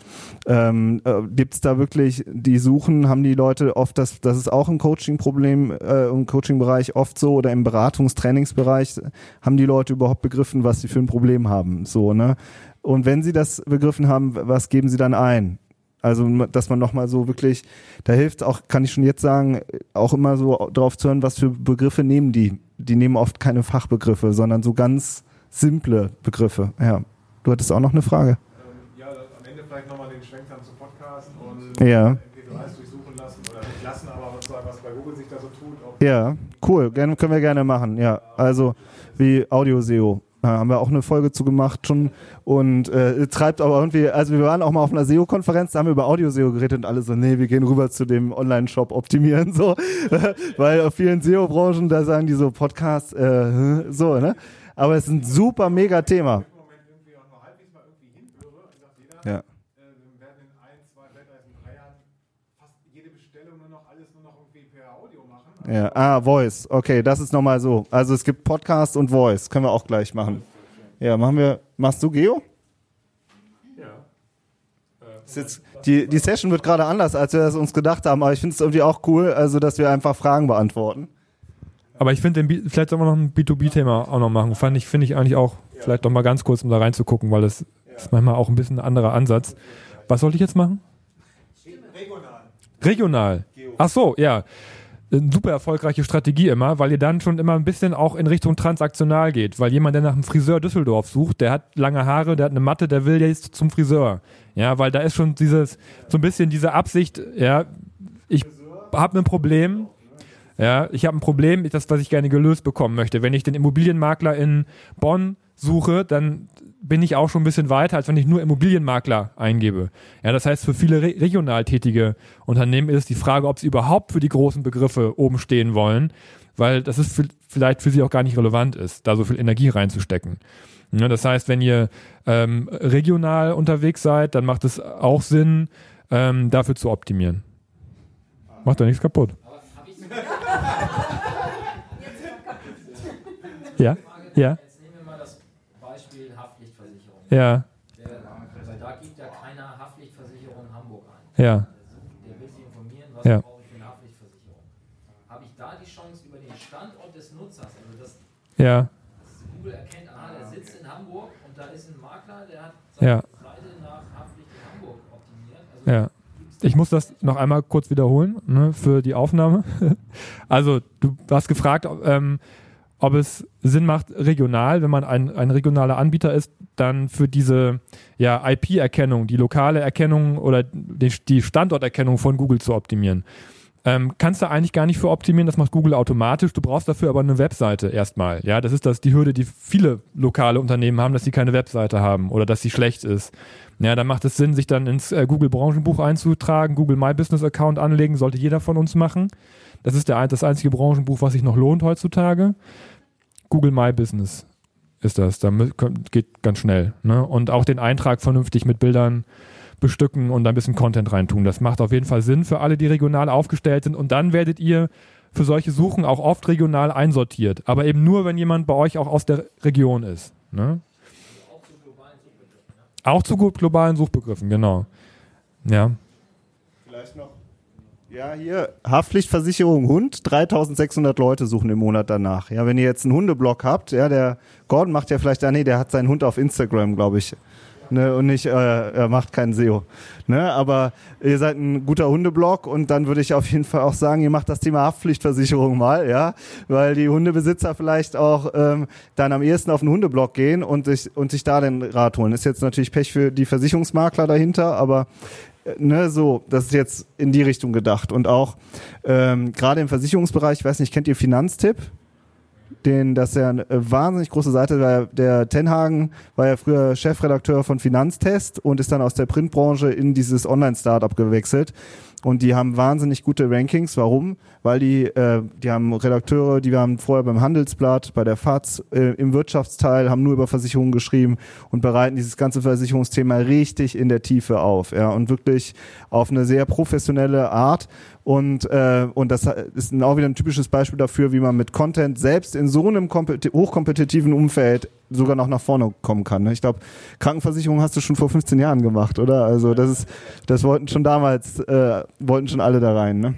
ähm, äh, gibt's da wirklich, die suchen, haben die Leute oft, das, das ist auch ein Coaching-Problem äh, im Coaching-Bereich oft so oder im Beratungs-Trainingsbereich haben die Leute überhaupt begriffen, was sie für ein Problem haben. So, ne? Und wenn sie das begriffen haben, was geben sie dann ein? Also, dass man nochmal so wirklich, da hilft auch, kann ich schon jetzt sagen, auch immer so drauf zu hören, was für Begriffe nehmen die. Die nehmen oft keine Fachbegriffe, sondern so ganz simple Begriffe. Ja. Du hattest auch noch eine Frage. Ähm, ja, am Ende vielleicht nochmal den Schwenk dann zum Podcast und Ja. MP3s durchsuchen lassen oder nicht lassen, aber sozusagen, was bei Google sich da so tut. Ja, cool. Gerne, können wir gerne machen. Ja, also wie Audio-SEO. Da haben wir auch eine Folge zu gemacht schon und äh, treibt aber irgendwie, also wir waren auch mal auf einer SEO-Konferenz, da haben wir über Audio-SEO geredet und alle so, nee, wir gehen rüber zu dem Online-Shop optimieren, so, <laughs> weil auf vielen SEO-Branchen, da sagen die so Podcast, äh, so, ne? Aber es ist ein super mega Thema. im Moment irgendwie auch nur halbwegs mal irgendwie hinhöre, sagt jeder, Ja. äh, wir werden in ein, zwei, vielleicht erst in drei Jahren fast jede Bestellung nur noch alles nur noch irgendwie per Audio machen. Ja, ah, Voice. Okay, das ist nochmal so. Also es gibt Podcast und Voice. Können wir auch gleich machen. Ja, machen wir. Machst du Geo? Jetzt, die, die Session wird gerade anders, als wir es uns gedacht haben, aber ich finde es irgendwie auch cool, also dass wir einfach Fragen beantworten. Aber ich finde, vielleicht sollen wir noch ein B2B-Thema auch noch machen. Fand ich, finde ich eigentlich auch, vielleicht noch mal ganz kurz, um da reinzugucken, weil das ist manchmal auch ein bisschen ein anderer Ansatz. Was sollte ich jetzt machen? Regional. Regional. Ach so, ja. Eine super erfolgreiche Strategie immer, weil ihr dann schon immer ein bisschen auch in Richtung transaktional geht. Weil jemand, der nach einem Friseur Düsseldorf sucht, der hat lange Haare, der hat eine Matte, der will jetzt zum Friseur. Ja, weil da ist schon dieses, so ein bisschen diese Absicht, ja, ich habe ein Problem, ja, ich habe ein Problem, das, was ich gerne gelöst bekommen möchte. Wenn ich den Immobilienmakler in Bonn suche, dann bin ich auch schon ein bisschen weiter, als wenn ich nur Immobilienmakler eingebe. Ja, das heißt, für viele re regional tätige Unternehmen ist die Frage, ob sie überhaupt für die großen Begriffe oben stehen wollen, weil das ist v- vielleicht für sie auch gar nicht relevant ist, da so viel Energie reinzustecken. Ja, das heißt, wenn ihr ähm, regional unterwegs seid, dann macht es auch Sinn, ähm, dafür zu optimieren. Macht doch nichts kaputt. <laughs> Ja, ja, Jetzt nehmen wir mal das Beispiel Haftpflichtversicherung. Ja, Der, weil da gibt ja keiner Haftpflichtversicherung Hamburg ein. ja, Der will sich informieren, was Ja. brauche ich für eine Haftpflichtversicherung. Habe ich da die Chance über den Standort des Nutzers, also dass ja, Google erkennt, aha, der sitzt in Hamburg und da ist ein Makler, der hat seine Ja. Seite nach Haftpflicht in Hamburg optimiert. Also ja. Ich muss das noch einmal kurz wiederholen ne, für die Aufnahme. <laughs> Also, du hast gefragt, ob, ähm, ob es Sinn macht, regional, wenn man ein, ein regionaler Anbieter ist, dann für diese ja, IP-Erkennung, die lokale Erkennung oder die, Standorterkennung von Google zu optimieren. Ähm, kannst du eigentlich gar nicht für optimieren, das macht Google automatisch. Du brauchst dafür aber eine Webseite erstmal. Ja, das ist das die Hürde, die viele lokale Unternehmen haben, dass sie keine Webseite haben oder dass sie schlecht ist. Ja, dann macht es Sinn, sich dann ins äh, Google Branchenbuch einzutragen, Google My Business Account anlegen, sollte jeder von uns machen. Das ist der, das einzige Branchenbuch, was sich noch lohnt heutzutage. Google My Business ist das. Da geht ganz schnell. Ne? Und auch den Eintrag vernünftig mit Bildern bestücken und ein bisschen Content reintun. Das macht auf jeden Fall Sinn für alle, die regional aufgestellt sind. Und dann werdet ihr für solche Suchen auch oft regional einsortiert. Aber eben nur, wenn jemand bei euch auch aus der Region ist. Ne? Auch zu globalen Suchbegriffen, genau. Ja. Vielleicht noch. Ja, hier, Haftpflichtversicherung Hund, 3600 Leute suchen im Monat danach. Ja, wenn ihr jetzt einen Hundeblog habt, ja, der Gordon macht ja vielleicht, ah, nee, der hat seinen Hund auf Instagram, glaube ich. Ne, und nicht, äh, er macht keinen SEO. Ne, aber ihr seid ein guter Hundeblog und dann würde ich auf jeden Fall auch sagen, ihr macht das Thema Haftpflichtversicherung mal, ja, weil die Hundebesitzer vielleicht auch ähm, dann am ehesten auf einen Hundeblog gehen und sich, und sich da den Rat holen. Ist jetzt natürlich Pech für die Versicherungsmakler dahinter, aber ne, so, das ist jetzt in die Richtung gedacht. Und auch ähm, gerade im Versicherungsbereich, ich weiß nicht, kennt ihr Finanztipp? Den, das ist ja eine wahnsinnig große Seite. Der, der Tenhagen war ja früher Chefredakteur von Finanztest und ist dann aus der Printbranche in dieses Online-Startup gewechselt. Und die haben wahnsinnig gute Rankings. Warum? Weil die, äh, die haben Redakteure, die waren vorher beim Handelsblatt, bei der FAZ, äh, im Wirtschaftsteil, haben nur über Versicherungen geschrieben und bereiten dieses ganze Versicherungsthema richtig in der Tiefe auf. Ja, und wirklich auf eine sehr professionelle Art. Und, äh, und das ist auch wieder ein typisches Beispiel dafür, wie man mit Content selbst in so einem kompeti- hochkompetitiven Umfeld sogar noch nach vorne kommen kann. ne? Ich glaube, Krankenversicherung hast du schon vor 15 Jahren gemacht, oder? Also das ist, das wollten schon damals, äh, wollten schon alle da rein. Ne?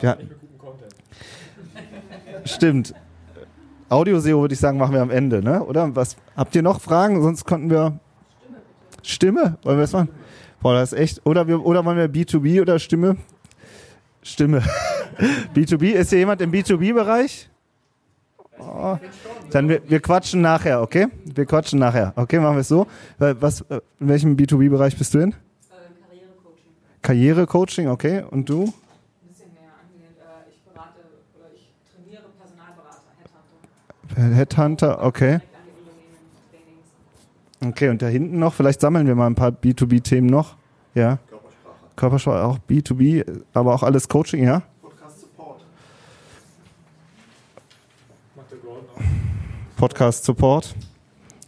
Ja. <laughs> Stimmt. Audio-SEO würde ich sagen, machen wir am Ende, ne? Oder? Was habt ihr noch Fragen? Sonst konnten wir Stimme. Wollen wir das machen? Boah, das ist echt. Oder wir, oder wollen wir B2B oder Stimme? Stimme. B2B. Ist hier jemand im B2B-Bereich? Oh. Dann wir, wir quatschen nachher, okay? Wir quatschen nachher. Okay, machen wir es so. Weil Was, äh, in welchem B2B-Bereich bist du in? Karrierecoaching, okay. Und du? Headhunter, okay. Okay, und da hinten noch, vielleicht sammeln wir mal ein paar B2B-Themen noch. Ja. Körpersprache, auch B2B, aber auch alles Coaching, ja? Podcast Support.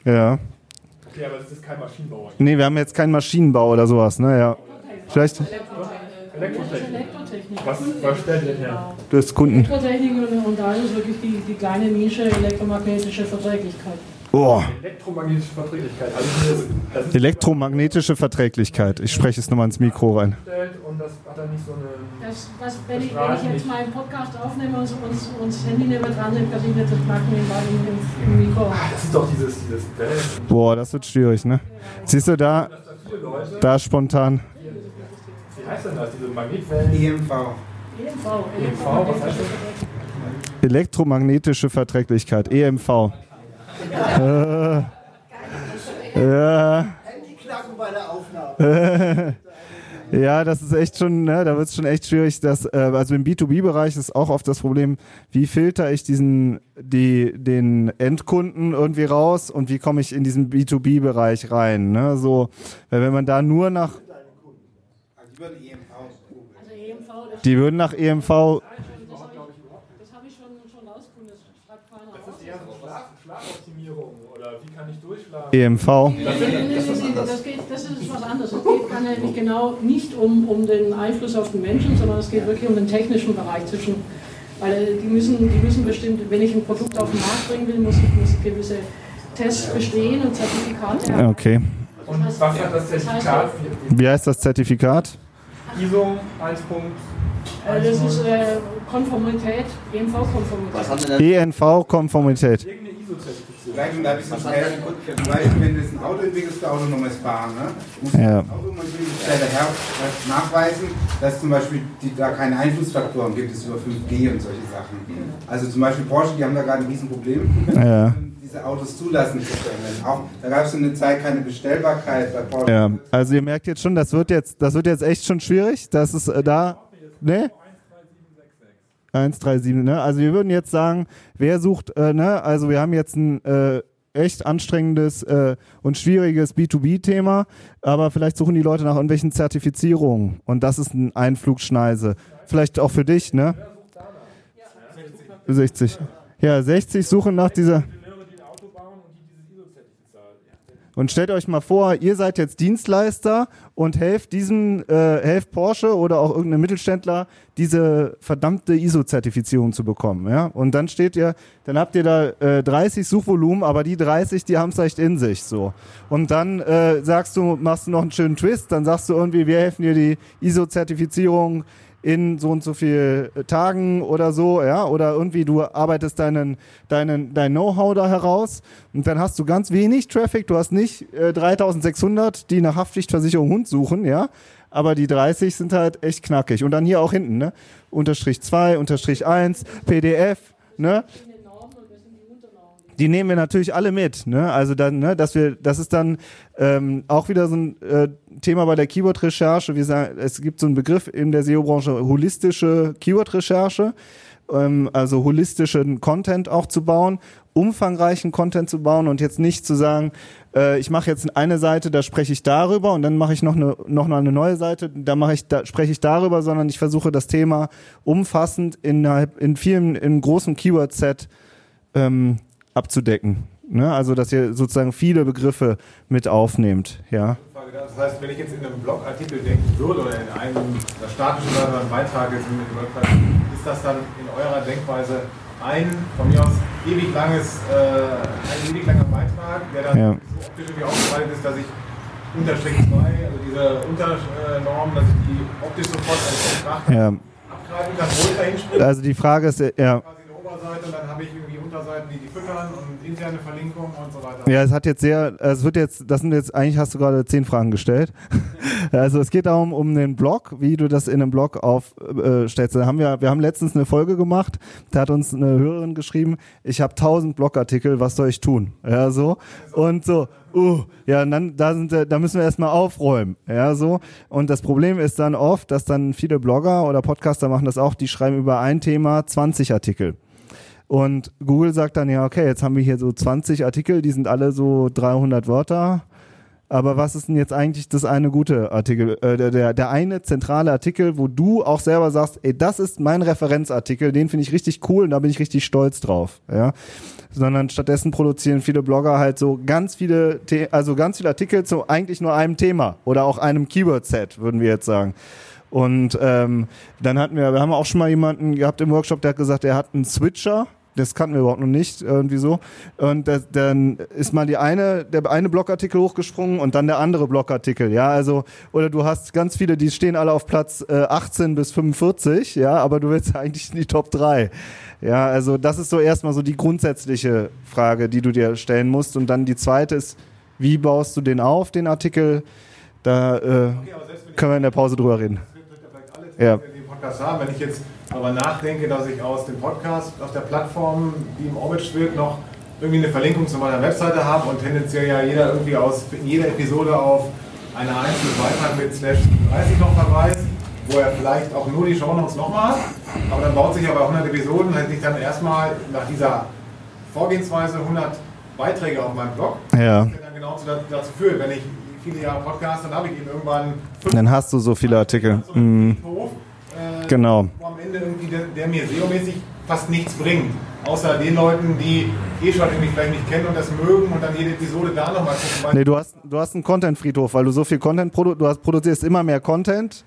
Ja. Okay, aber das ist kein Maschinenbauer. Nee, wir haben jetzt keinen Maschinenbau oder sowas, ne? Ja. Vielleicht Elektrotechnik. Was, was stellt ihr her? das Kunden. Elektrotechnik und, da ist wirklich die, die kleine Nische elektromagnetische Verträglichkeit. Oh, Elektromagnetische Verträglichkeit. Also das, das ist elektromagnetische Verträglichkeit. Ich spreche es nochmal ins Mikro rein. und das hat dann nicht so eine. Das, was, wenn, ich, wenn ich jetzt meinen Podcast aufnehme und, und, und das Handy neben dran nehme, dass ich nicht das Knacken im, Mikro habe. Das ist doch dieses, dieses Wellen. Boah, das wird schwierig, ne? Siehst du da, da spontan. Wie heißt denn das? Diese Magnetwellen? EMV. EMV, EMV, was heißt das? Elektromagnetische Verträglichkeit, EMV. Äh, ja. Ja, das ist echt schon, ne, da wird es schon echt schwierig. Dass, äh, also im B2B-Bereich ist auch oft das Problem, wie filter ich diesen, die, den Endkunden irgendwie raus und wie komme ich in diesen B2B-Bereich rein. Ne? So, weil wenn man da nur nach, Also über die würden nach E EMV, das habe ich schon, schon rausgefunden, das schreibt keiner Das aus. ist eher so Schlaf, Schlafoptimierung oder wie kann ich durchschlafen? EMV. Das, geht, das ist was anderes. Es geht kann nämlich genau nicht um, um den Einfluss auf den Menschen, sondern es geht wirklich um den technischen Bereich zwischen. Weil die müssen, die müssen bestimmt, wenn ich ein Produkt auf den Markt bringen will, muss, muss gewisse Tests bestehen und Zertifikate haben. Okay. Und was hat das Zertifikat? Wie heißt das Zertifikat? ISO 1. Äh, das ist äh, Konformität, EMV-Konformität. ENV-Konformität. Um da ein bisschen Kunden- weil wenn du jetzt ein Auto entwickelst für autonomes Fahren, ne, musst du Ja. das Auto mal her nachweisen, dass es zum Beispiel die, da keine Einflussfaktoren gibt, es über 5G und solche Sachen. Also zum Beispiel Porsche, die haben da gerade ein Riesenproblem, Ja. diese Autos zulassen zu können. Auch, da gab es eine Zeit keine Bestellbarkeit bei Porsche. Ja, also ihr merkt jetzt schon, das wird jetzt, das wird jetzt echt schon schwierig. Das ist äh, da, ne? 137, ne? Also wir würden jetzt sagen, wer sucht, äh, ne? Also wir haben jetzt ein äh, echt anstrengendes äh, und schwieriges B2B-Thema, aber vielleicht suchen die Leute nach irgendwelchen Zertifizierungen und das ist ein Einflugschneise. Vielleicht auch für dich, ne? 60. Ja, 60 suchen nach dieser. Ingenieure, die ein Auto bauen und die dieses ISO-Zertifikat. Und stellt euch mal vor, ihr seid jetzt Dienstleister und helft diesem, äh, helft Porsche oder auch irgendeinem Mittelständler, diese verdammte ISO-Zertifizierung zu bekommen. Ja? Und dann steht ihr, dann habt ihr da äh, 30 Suchvolumen, aber die 30, die haben es echt in sich so. Und dann äh, sagst du, machst du noch einen schönen Twist, dann sagst du irgendwie, wir helfen dir die ISO-Zertifizierung in so und so viel äh, Tagen oder so, ja, oder irgendwie du arbeitest deinen, deinen, dein Know-how da heraus und dann hast du ganz wenig Traffic, du hast nicht äh, 3600, die nach Haftpflichtversicherung Hund suchen, ja, aber die 30 sind halt echt knackig. Und dann hier auch hinten, ne, Unterstrich 2, Unterstrich 1, PDF, ne, die nehmen wir natürlich alle mit. Ne? Also dann, ne, dass wir, das ist dann ähm, auch wieder so ein äh, Thema bei der Keyword-Recherche. Wir sagen, es gibt so einen Begriff in der SEO-Branche holistische Keyword-Recherche, ähm, also holistischen Content auch zu bauen, umfangreichen Content zu bauen und jetzt nicht zu sagen, äh, ich mache jetzt eine Seite, da spreche ich darüber und dann mache ich noch eine noch eine neue Seite, da mache ich da spreche ich darüber, sondern ich versuche das Thema umfassend innerhalb in vielen in großen Keyword-Set ähm, abzudecken. Ne? Also dass ihr sozusagen viele Begriffe mit aufnehmt, ja. Das heißt, wenn ich jetzt in einem Blogartikel denken würde oder in einem statischen Beitrag jetzt mit WordPress, ist das dann in eurer Denkweise ein von mir aus ewig langes, äh, ein ewig langer Beitrag, der dann Ja. so optisch irgendwie aufbereitet ist, dass ich Unterstrich 2, also diese Unternorm, dass ich die optisch sofort als Betrachter Ja. abgreifen kann, wo ich da hinspringe. Also die Frage ist, ja. quasi eine Oberseite und dann habe ich irgendwie Unterseiten, die die füttern und interne Verlinkungen und so weiter. Ja, es hat jetzt sehr, es wird jetzt, das sind jetzt, eigentlich hast du gerade zehn Fragen gestellt. <laughs> Also es geht darum, um den Blog, wie du das in einem Blog aufstellst. Da haben wir, wir haben letztens eine Folge gemacht, da hat uns eine Hörerin geschrieben, ich habe tausend Blogartikel, was soll ich tun? Ja, so. Und so, uh, ja, dann, da sind, wir- da müssen wir erstmal aufräumen. Ja, so. Und das Problem ist dann oft, dass dann viele Blogger oder Podcaster machen das auch, die schreiben über ein Thema 20 Artikel. Und Google sagt dann, ja, okay, jetzt haben wir hier so 20 Artikel, die sind alle so 300 Wörter. Aber was ist denn jetzt eigentlich das eine gute Artikel, äh, der, der, der eine zentrale Artikel, wo du auch selber sagst, ey, das ist mein Referenzartikel, den finde ich richtig cool und da bin ich richtig stolz drauf, ja. Sondern stattdessen produzieren viele Blogger halt so ganz viele, The also ganz viele Artikel zu eigentlich nur einem Thema oder auch einem Keyword-Set, würden wir jetzt sagen. Und ähm, dann hatten wir, wir haben auch schon mal jemanden gehabt im Workshop, der hat gesagt, er hat einen Switcher. Das kannten wir überhaupt noch nicht, irgendwie so. Und das, dann ist mal die eine, der eine Blogartikel hochgesprungen und dann der andere Blogartikel, ja. Also, oder du hast ganz viele, die stehen alle auf Platz äh, 18 bis 45, ja, aber du willst <laughs> eigentlich in die Top 3. Ja, also das ist so erstmal so die grundsätzliche Frage, die du dir stellen musst. Und dann die zweite ist, wie baust du den auf, den Artikel? Da äh, können wir in der Pause drüber reden. Ja. den Podcast haben. Wenn ich jetzt aber nachdenke, dass ich aus dem Podcast, aus der Plattform, die im Orbit schwebt, noch irgendwie eine Verlinkung zu meiner Webseite habe und tendenziell ja jeder irgendwie aus jeder Episode auf eine einzelne Beitrag mit slash 30 noch verweist, wo er vielleicht auch nur die Shownotes nochmal hat, aber dann baut sich ja bei 100 Episoden, hätte ich dann erstmal nach dieser Vorgehensweise 100 Beiträge auf meinem Blog, Ja. das dann genau zu- dazu führt, wenn ich viele Jahre Podcast, dann habe ich eben irgendwann Dann hast du so viele Artikel. Mhm. Äh, Genau. wo am Ende irgendwie der, der mir SEO-mäßig fast nichts bringt. Außer den Leuten, die eh schon irgendwie vielleicht nicht kennen und das mögen und dann jede Episode da nochmal gucken. Nee, du hast, du hast einen Content-Friedhof, weil du so viel Content produ du hast, produzierst immer mehr Content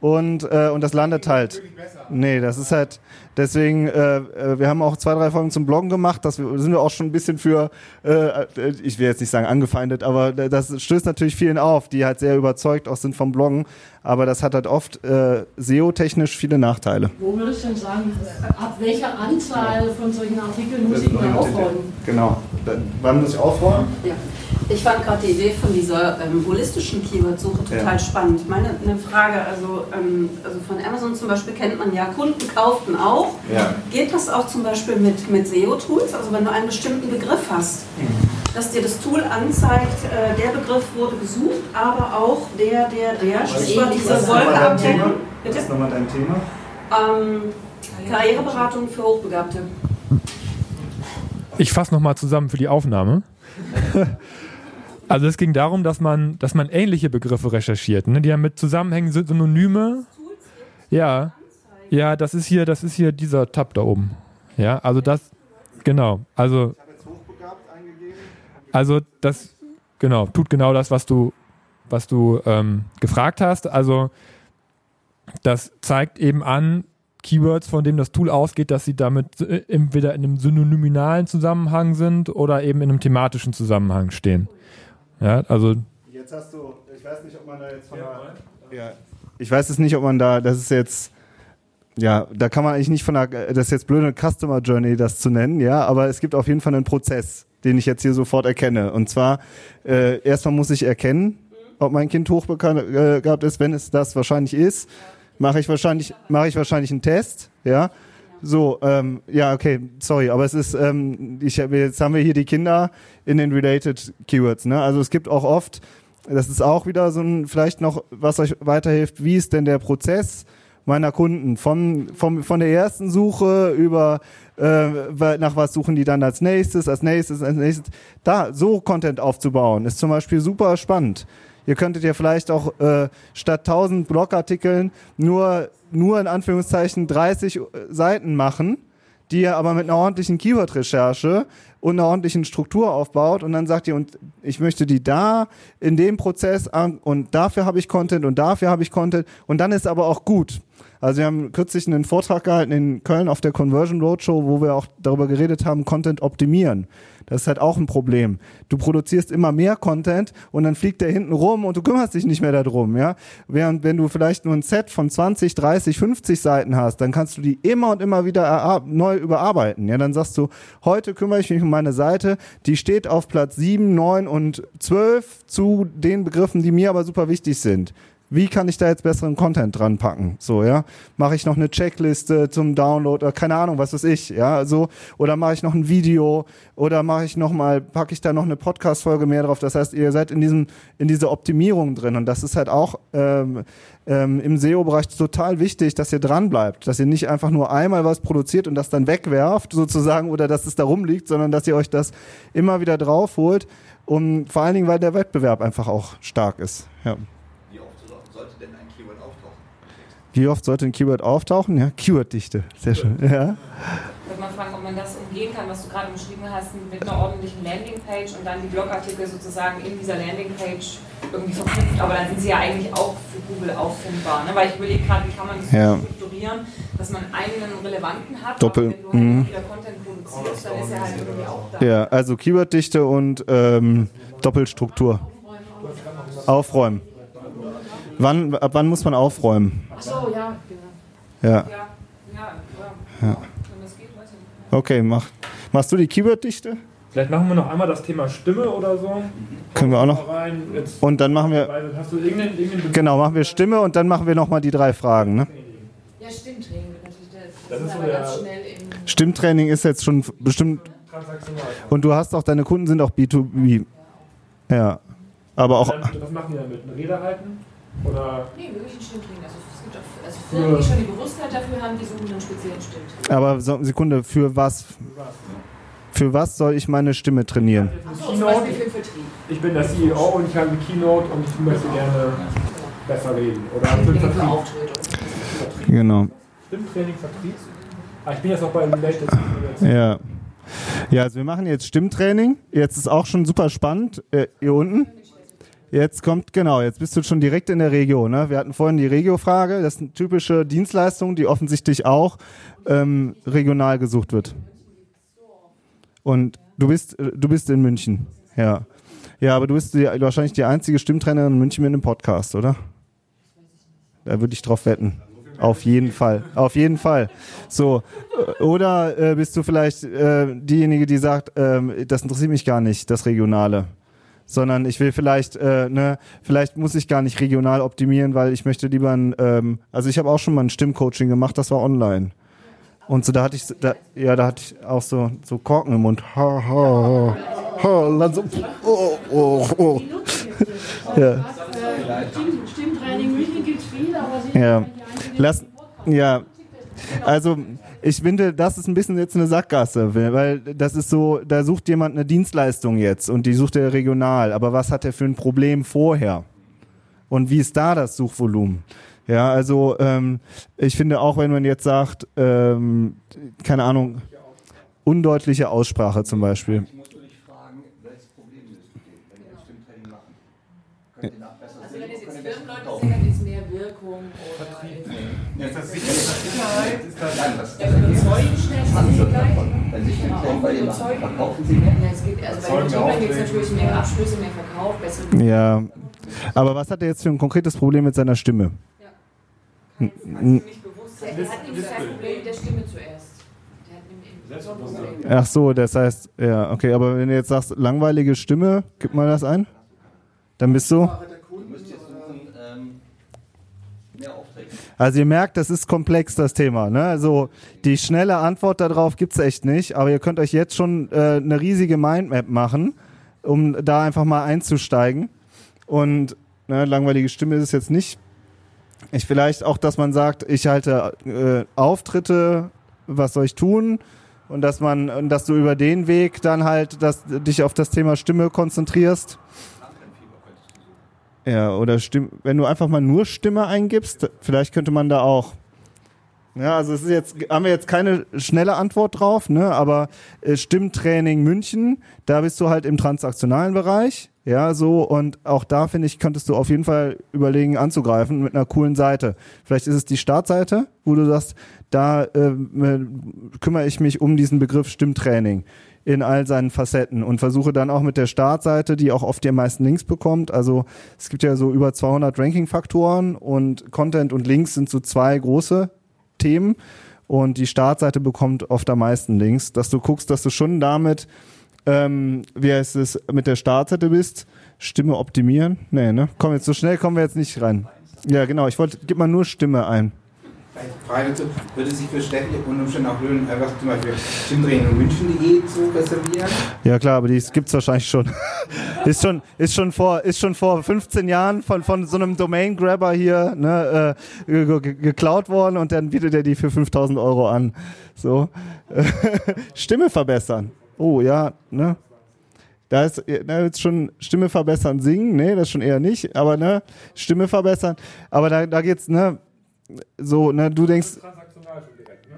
und, äh, und das landet halt. Nee, das ist halt, deswegen, äh, äh, wir haben auch zwei, drei Folgen zum Bloggen gemacht, das wir- sind wir auch schon ein bisschen für, äh, äh, ich will jetzt nicht sagen angefeindet, aber das stößt natürlich vielen auf, die halt sehr überzeugt auch sind vom Bloggen, aber das hat halt oft äh, SEO-technisch viele Nachteile. Wo würdest du denn sagen, ab welcher Anzahl von solchen Artikeln muss ich mal aufräumen? Genau. Wann muss ich aufräumen? Ja. Ich fand gerade die Idee von dieser ähm, holistischen Keyword-Suche total Ja. spannend. Meine eine Frage, also, ähm, also von Amazon zum Beispiel kennt man ja, Kunden kauften auch. Ja. Geht das auch zum Beispiel mit, mit SEO-Tools? Also wenn du einen bestimmten Begriff hast, dass dir das Tool anzeigt, äh, der Begriff wurde gesucht, aber auch der, der, der, Stichwort diese Was ist Wolke nochmal dein abdecken. Was ist nochmal dein Thema? Ähm, Karriereberatung für Hochbegabte. Ich fasse nochmal zusammen für die Aufnahme. <laughs> Also es ging darum, dass man, dass man ähnliche Begriffe recherchiert, ne? die damit zusammenhängen, Syn- Synonyme. Ja, ja, das ist hier, das ist hier dieser Tab da oben. Ja, also das, genau, also, also das, genau, tut genau das, was du, was du ähm, gefragt hast. Also das zeigt eben an, Keywords, von denen das Tool ausgeht, dass sie damit äh, entweder in einem synonyminalen Zusammenhang sind oder eben in einem thematischen Zusammenhang stehen. Ja, also Jetzt hast du, ich weiß nicht, ob man da jetzt von der, ja, ich weiß es nicht, ob man da, das ist jetzt, ja, da kann man eigentlich nicht von der, das ist jetzt blöde Customer Journey, das zu nennen, ja, aber es gibt auf jeden Fall einen Prozess, den ich jetzt hier sofort erkenne. Und zwar, äh, erstmal muss ich erkennen, ob mein Kind hochbegabt ist, wenn es das wahrscheinlich ist, mache ich wahrscheinlich, mache ich wahrscheinlich einen Test, ja. So, ähm, ja, okay, sorry, aber es ist, ähm, ich, jetzt haben wir hier die Kinder in den related Keywords. Ne? Also es gibt auch oft, das ist auch wieder so ein, vielleicht noch, was euch weiterhilft, wie ist denn der Prozess meiner Kunden von, vom, von der ersten Suche über äh, nach was suchen die dann als nächstes, als nächstes, als nächstes. Da, so Content aufzubauen, ist zum Beispiel super spannend. Ihr könntet ja vielleicht auch äh, statt 1000 Blogartikeln nur, nur in Anführungszeichen 30 Seiten machen, die ihr aber mit einer ordentlichen Keyword-Recherche und einer ordentlichen Struktur aufbaut und dann sagt ihr, und ich möchte die da in dem Prozess und dafür habe ich Content und dafür habe ich Content und dann ist aber auch gut. Also wir haben kürzlich einen Vortrag gehalten in Köln auf der Conversion Roadshow, wo wir auch darüber geredet haben, Content optimieren. Das ist halt auch ein Problem. Du produzierst immer mehr Content und dann fliegt der hinten rum und du kümmerst dich nicht mehr darum, ja. Während wenn du vielleicht nur ein Set von 20, 30, 50 Seiten hast, dann kannst du die immer und immer wieder neu überarbeiten. Ja, dann sagst du, heute kümmere ich mich um meine Seite, die steht auf Platz 7, 9 und 12 zu den Begriffen, die mir aber super wichtig sind. Wie kann ich da jetzt besseren Content dran packen? So, ja. Mache ich noch eine Checkliste zum Download oder keine Ahnung, was weiß ich, ja, so. Oder mache ich noch ein Video oder mache ich noch mal, packe ich da noch eine Podcast-Folge mehr drauf. Das heißt, ihr seid in diesem, in dieser Optimierung drin. Und das ist halt auch ähm, ähm, im SEO-Bereich total wichtig, dass ihr dran bleibt. Dass ihr nicht einfach nur einmal was produziert und das dann wegwerft, sozusagen, oder dass es da rumliegt, sondern dass ihr euch das immer wieder draufholt. Und vor allen Dingen, weil der Wettbewerb einfach auch stark ist. Ja. Wie oft so- sollte denn ein Keyword auftauchen? Wie oft sollte ein Keyword auftauchen? Ja, Keyworddichte. Sehr schön. Ja. Ich würde mal fragen, ob man das umgehen kann, was du gerade beschrieben hast, mit einer ordentlichen Landingpage und dann die Blogartikel sozusagen in dieser Landingpage irgendwie verknüpft. Aber dann sind sie ja eigentlich auch für Google auffindbar. Ne? Weil ich überlege gerade, wie kann man das Ja. strukturieren, dass man einen relevanten hat, Doppel- aber wenn du halt mhm. wieder Content produzierst, dann ist er halt irgendwie auch da. Ja, also Keyworddichte und ähm, Doppelstruktur. Aufräumen. Wann, ab wann muss man aufräumen? Ach so, ja, genau. Ja. Ja, ja, Ja. wenn das geht, weiß ich nicht. Okay, mach. Machst du die Keyworddichte? Vielleicht machen wir noch einmal das Thema Stimme oder so. Können wir auch noch. Rein. Jetzt, Und dann machen wir. Hast du irgendeinen, irgendeinen Genau, machen wir Stimme und dann machen wir nochmal die drei Fragen. Ne? Ja, Stimmtraining wird natürlich das, Das ist so aber der- ganz schnell im Stimmtraining ist jetzt schon bestimmt. Und du hast auch, deine Kunden sind auch B2B. Ja. Aber auch. Was machen die damit? Eine Rede halten? Oder Nee, wirklich ein Stimmtraining. Also es gibt auch also Firmen, die schon die Bewusstheit dafür haben, die suchen einen speziellen Stimmtraining. Aber so, Sekunde, für was? Für was soll ich meine Stimme trainieren? Für Vertrieb. ich bin der CEO und ich habe eine Keynote und ich möchte gerne besser reden. Oder für den Stimmtraining für Vertrieb. Auftritte. Genau. Stimmtraining, Vertrieb. Ah, ich bin jetzt auch bei Related. Ja. Ja, also wir machen jetzt Stimmtraining. Jetzt ist auch schon super spannend. Äh, hier unten. Jetzt kommt, genau, jetzt bist du schon direkt in der Regio. Ne? Wir hatten vorhin die Regio-Frage. Das ist eine typische Dienstleistung, die offensichtlich auch ähm, regional gesucht wird. Und du bist, äh, du bist in München. Ja. Ja, aber du bist die, wahrscheinlich die einzige Stimmtrainerin in München mit einem Podcast, oder? Da würde ich drauf wetten. Auf jeden Fall. Auf jeden Fall. So. äh, Oder äh, bist du vielleicht äh, diejenige, die sagt, ähm, das interessiert mich gar nicht, das Regionale. Sondern ich will vielleicht, äh, ne, vielleicht muss ich gar nicht regional optimieren, weil ich möchte lieber ein, ähm, also ich habe auch schon mal ein Stimmcoaching gemacht, das war online. Und so da hatte ich, da, ja, da hatte ich auch so, so Korken im Mund. Ha, ha, ha, ha, dann so, oh, oh, oh. <laughs> ja. Äh, Stimm, Stimmtraining München gibt viel, aber Sie Ja. Lass, ja. Also, ich finde, das ist ein bisschen jetzt eine Sackgasse, weil das ist so, da sucht jemand eine Dienstleistung jetzt und die sucht er regional. Aber was hat er für ein Problem vorher? Und wie ist da das Suchvolumen? Ja, also ähm, ich finde auch, wenn man jetzt sagt, ähm, keine Ahnung, undeutliche Aussprache zum Beispiel. Ja, ist das sicher? Ist das Sicherheit? Ist das Nein, was Ja, überzeugen schnell Was ist das gleich. davon? Weil Sie Stimmtraining bei ihr machen, überzeugen. verkaufen Sie mehr? Ja, es geht, also bei den Vertrieblern gibt es natürlich mehr Abschlüsse, mehr Verkauf, bessere Ja, aber was hat er jetzt für ein konkretes Problem mit seiner Stimme? Der hat nämlich kein Problem mit der Stimme zuerst. Ach so, das heißt, ja, okay, aber wenn du jetzt sagst, langweilige Stimme, gib mal das ein. Dann bist du. Du müsst jetzt suchen, ähm, mehr Aufträge. Also ihr merkt, das ist komplex, das Thema. Ne? Also die schnelle Antwort darauf gibt's echt nicht, aber ihr könnt euch jetzt schon äh, eine riesige Mindmap machen, um da einfach mal einzusteigen. Und ne, langweilige Stimme ist es jetzt nicht. Ich vielleicht auch, dass man sagt, ich halte äh, Auftritte, was soll ich tun? Und dass man, dass du über den Weg dann halt, dass dich auf das Thema Stimme konzentrierst. Ja, oder Stimm wenn du einfach mal nur Stimme eingibst, vielleicht könnte man da auch. Ja, also es ist jetzt, haben wir jetzt keine schnelle Antwort drauf, ne? Aber äh, Stimmtraining München, da bist du halt im transaktionalen Bereich, ja, so und auch da finde ich, könntest du auf jeden Fall überlegen anzugreifen mit einer coolen Seite. Vielleicht ist es die Startseite, wo du sagst, da äh, kümmere ich mich um diesen Begriff Stimmtraining in all seinen Facetten und versuche dann auch mit der Startseite, die auch oft die meisten Links bekommt. Also es gibt ja so über 200 Ranking-Faktoren und Content und Links sind so zwei große Themen und die Startseite bekommt oft am meisten Links, dass du guckst, dass du schon damit, ähm, wie heißt es, mit der Startseite bist, Stimme optimieren. Nee, ne? Komm, jetzt so schnell kommen wir jetzt nicht rein. Ja, genau, ich wollte, gib mal nur Stimme ein. Frage dazu, würde sich für Städte unter Umständen auch lohnen, einfach zum Beispiel Stimmtraining in München.de zu reservieren? Ja klar, aber die gibt's wahrscheinlich schon. <laughs> ist schon, ist schon vor, ist schon vor 15 Jahren von, von so einem Domain-Grabber hier ne, äh, ge- ge- geklaut worden und dann bietet er die für 5000 Euro an. So. <laughs> Stimme verbessern. Oh ja, ne? Da ist ne, jetzt schon Stimme verbessern, singen, nee, das schon eher nicht, aber ne, Stimme verbessern. Aber da, da geht's, ne, so, ne, du denkst,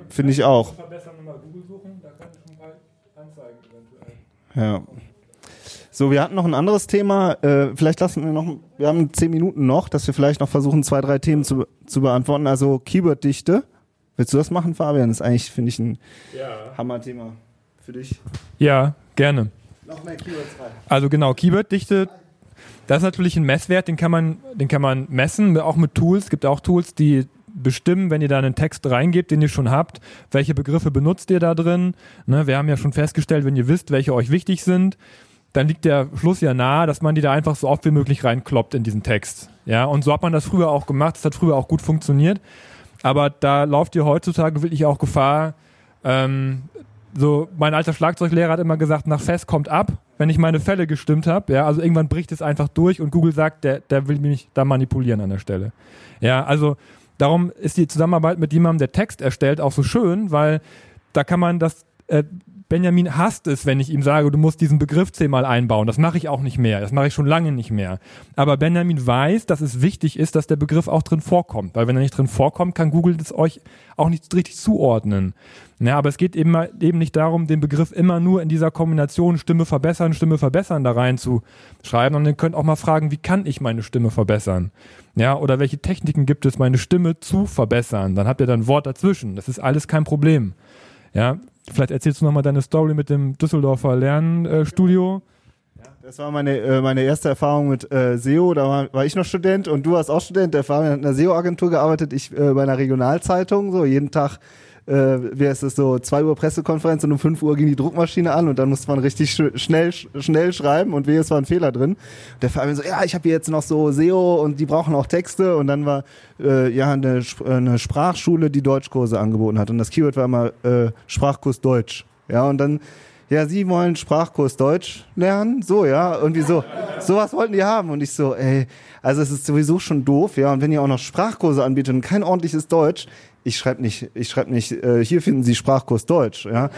finde ich auch. Ja. So, wir hatten noch ein anderes Thema. Äh, vielleicht lassen wir noch, wir haben zehn Minuten noch, dass wir vielleicht noch versuchen, zwei, drei Themen zu, zu beantworten. Also Keyword-Dichte. Willst du das machen, Fabian? Das ist eigentlich, finde ich, ein Hammer-Thema für dich. Ja, gerne. Noch mehr Keywords rein. Also genau, Keyworddichte, das ist natürlich ein Messwert, den kann man, den kann man messen, auch mit Tools. Es gibt auch Tools, die bestimmen, wenn ihr da einen Text reingebt, den ihr schon habt, welche Begriffe benutzt ihr da drin. Ne, wir haben ja schon festgestellt, wenn ihr wisst, welche euch wichtig sind, dann liegt der Schluss ja nahe, dass man die da einfach so oft wie möglich reinkloppt in diesen Text. Ja, und so hat man das früher auch gemacht, das hat früher auch gut funktioniert. Aber da lauft ihr heutzutage wirklich auch Gefahr, ähm, so, mein alter Schlagzeuglehrer hat immer gesagt, nach Fest kommt ab, wenn ich meine Fälle gestimmt habe. Ja, also irgendwann bricht es einfach durch und Google sagt, der, der will mich da manipulieren an der Stelle. Ja, also darum ist die Zusammenarbeit mit jemandem, der Text erstellt, auch so schön, weil da kann man das, äh, Benjamin hasst es, wenn ich ihm sage, du musst diesen Begriff zehnmal einbauen. Das mache ich auch nicht mehr. Das mache ich schon lange nicht mehr. Aber Benjamin weiß, dass es wichtig ist, dass der Begriff auch drin vorkommt. Weil wenn er nicht drin vorkommt, kann Google das euch auch nicht richtig zuordnen. Ja, aber es geht eben, eben nicht darum, den Begriff immer nur in dieser Kombination Stimme verbessern, Stimme verbessern da rein zu. Und ihr könnt auch mal fragen, wie kann ich meine Stimme verbessern? Ja, oder welche Techniken gibt es, meine Stimme zu verbessern? Dann habt ihr dann ein Wort dazwischen. Das ist alles kein Problem. Ja, vielleicht erzählst du nochmal deine Story mit dem Düsseldorfer Lernstudio. Das war meine, äh, meine erste Erfahrung mit äh, SEO. Da war, war ich noch Student und du warst auch Student. Der Fabian hat in einer SEO-Agentur gearbeitet, ich äh, bei einer Regionalzeitung. So jeden Tag, äh, wie heißt es so, 2 Uhr Pressekonferenz und um 5 Uhr ging die Druckmaschine an und dann musste man richtig sch schnell, sch schnell schreiben und wehe, es war ein Fehler drin. Der Fabian so, ja, ich habe hier jetzt noch so SEO und die brauchen auch Texte und dann war äh, ja eine, eine Sprachschule, die Deutschkurse angeboten hat und das Keyword war immer äh, Sprachkurs Deutsch. Ja, und dann ja, Sie wollen Sprachkurs Deutsch lernen? So, ja, irgendwie so. Sowas wollten die haben. Und ich so, ey, also es ist sowieso schon doof, ja. Und wenn ihr auch noch Sprachkurse anbietet und kein ordentliches Deutsch, ich schreibe nicht, ich schreibe nicht, äh, hier finden Sie Sprachkurs Deutsch, ja.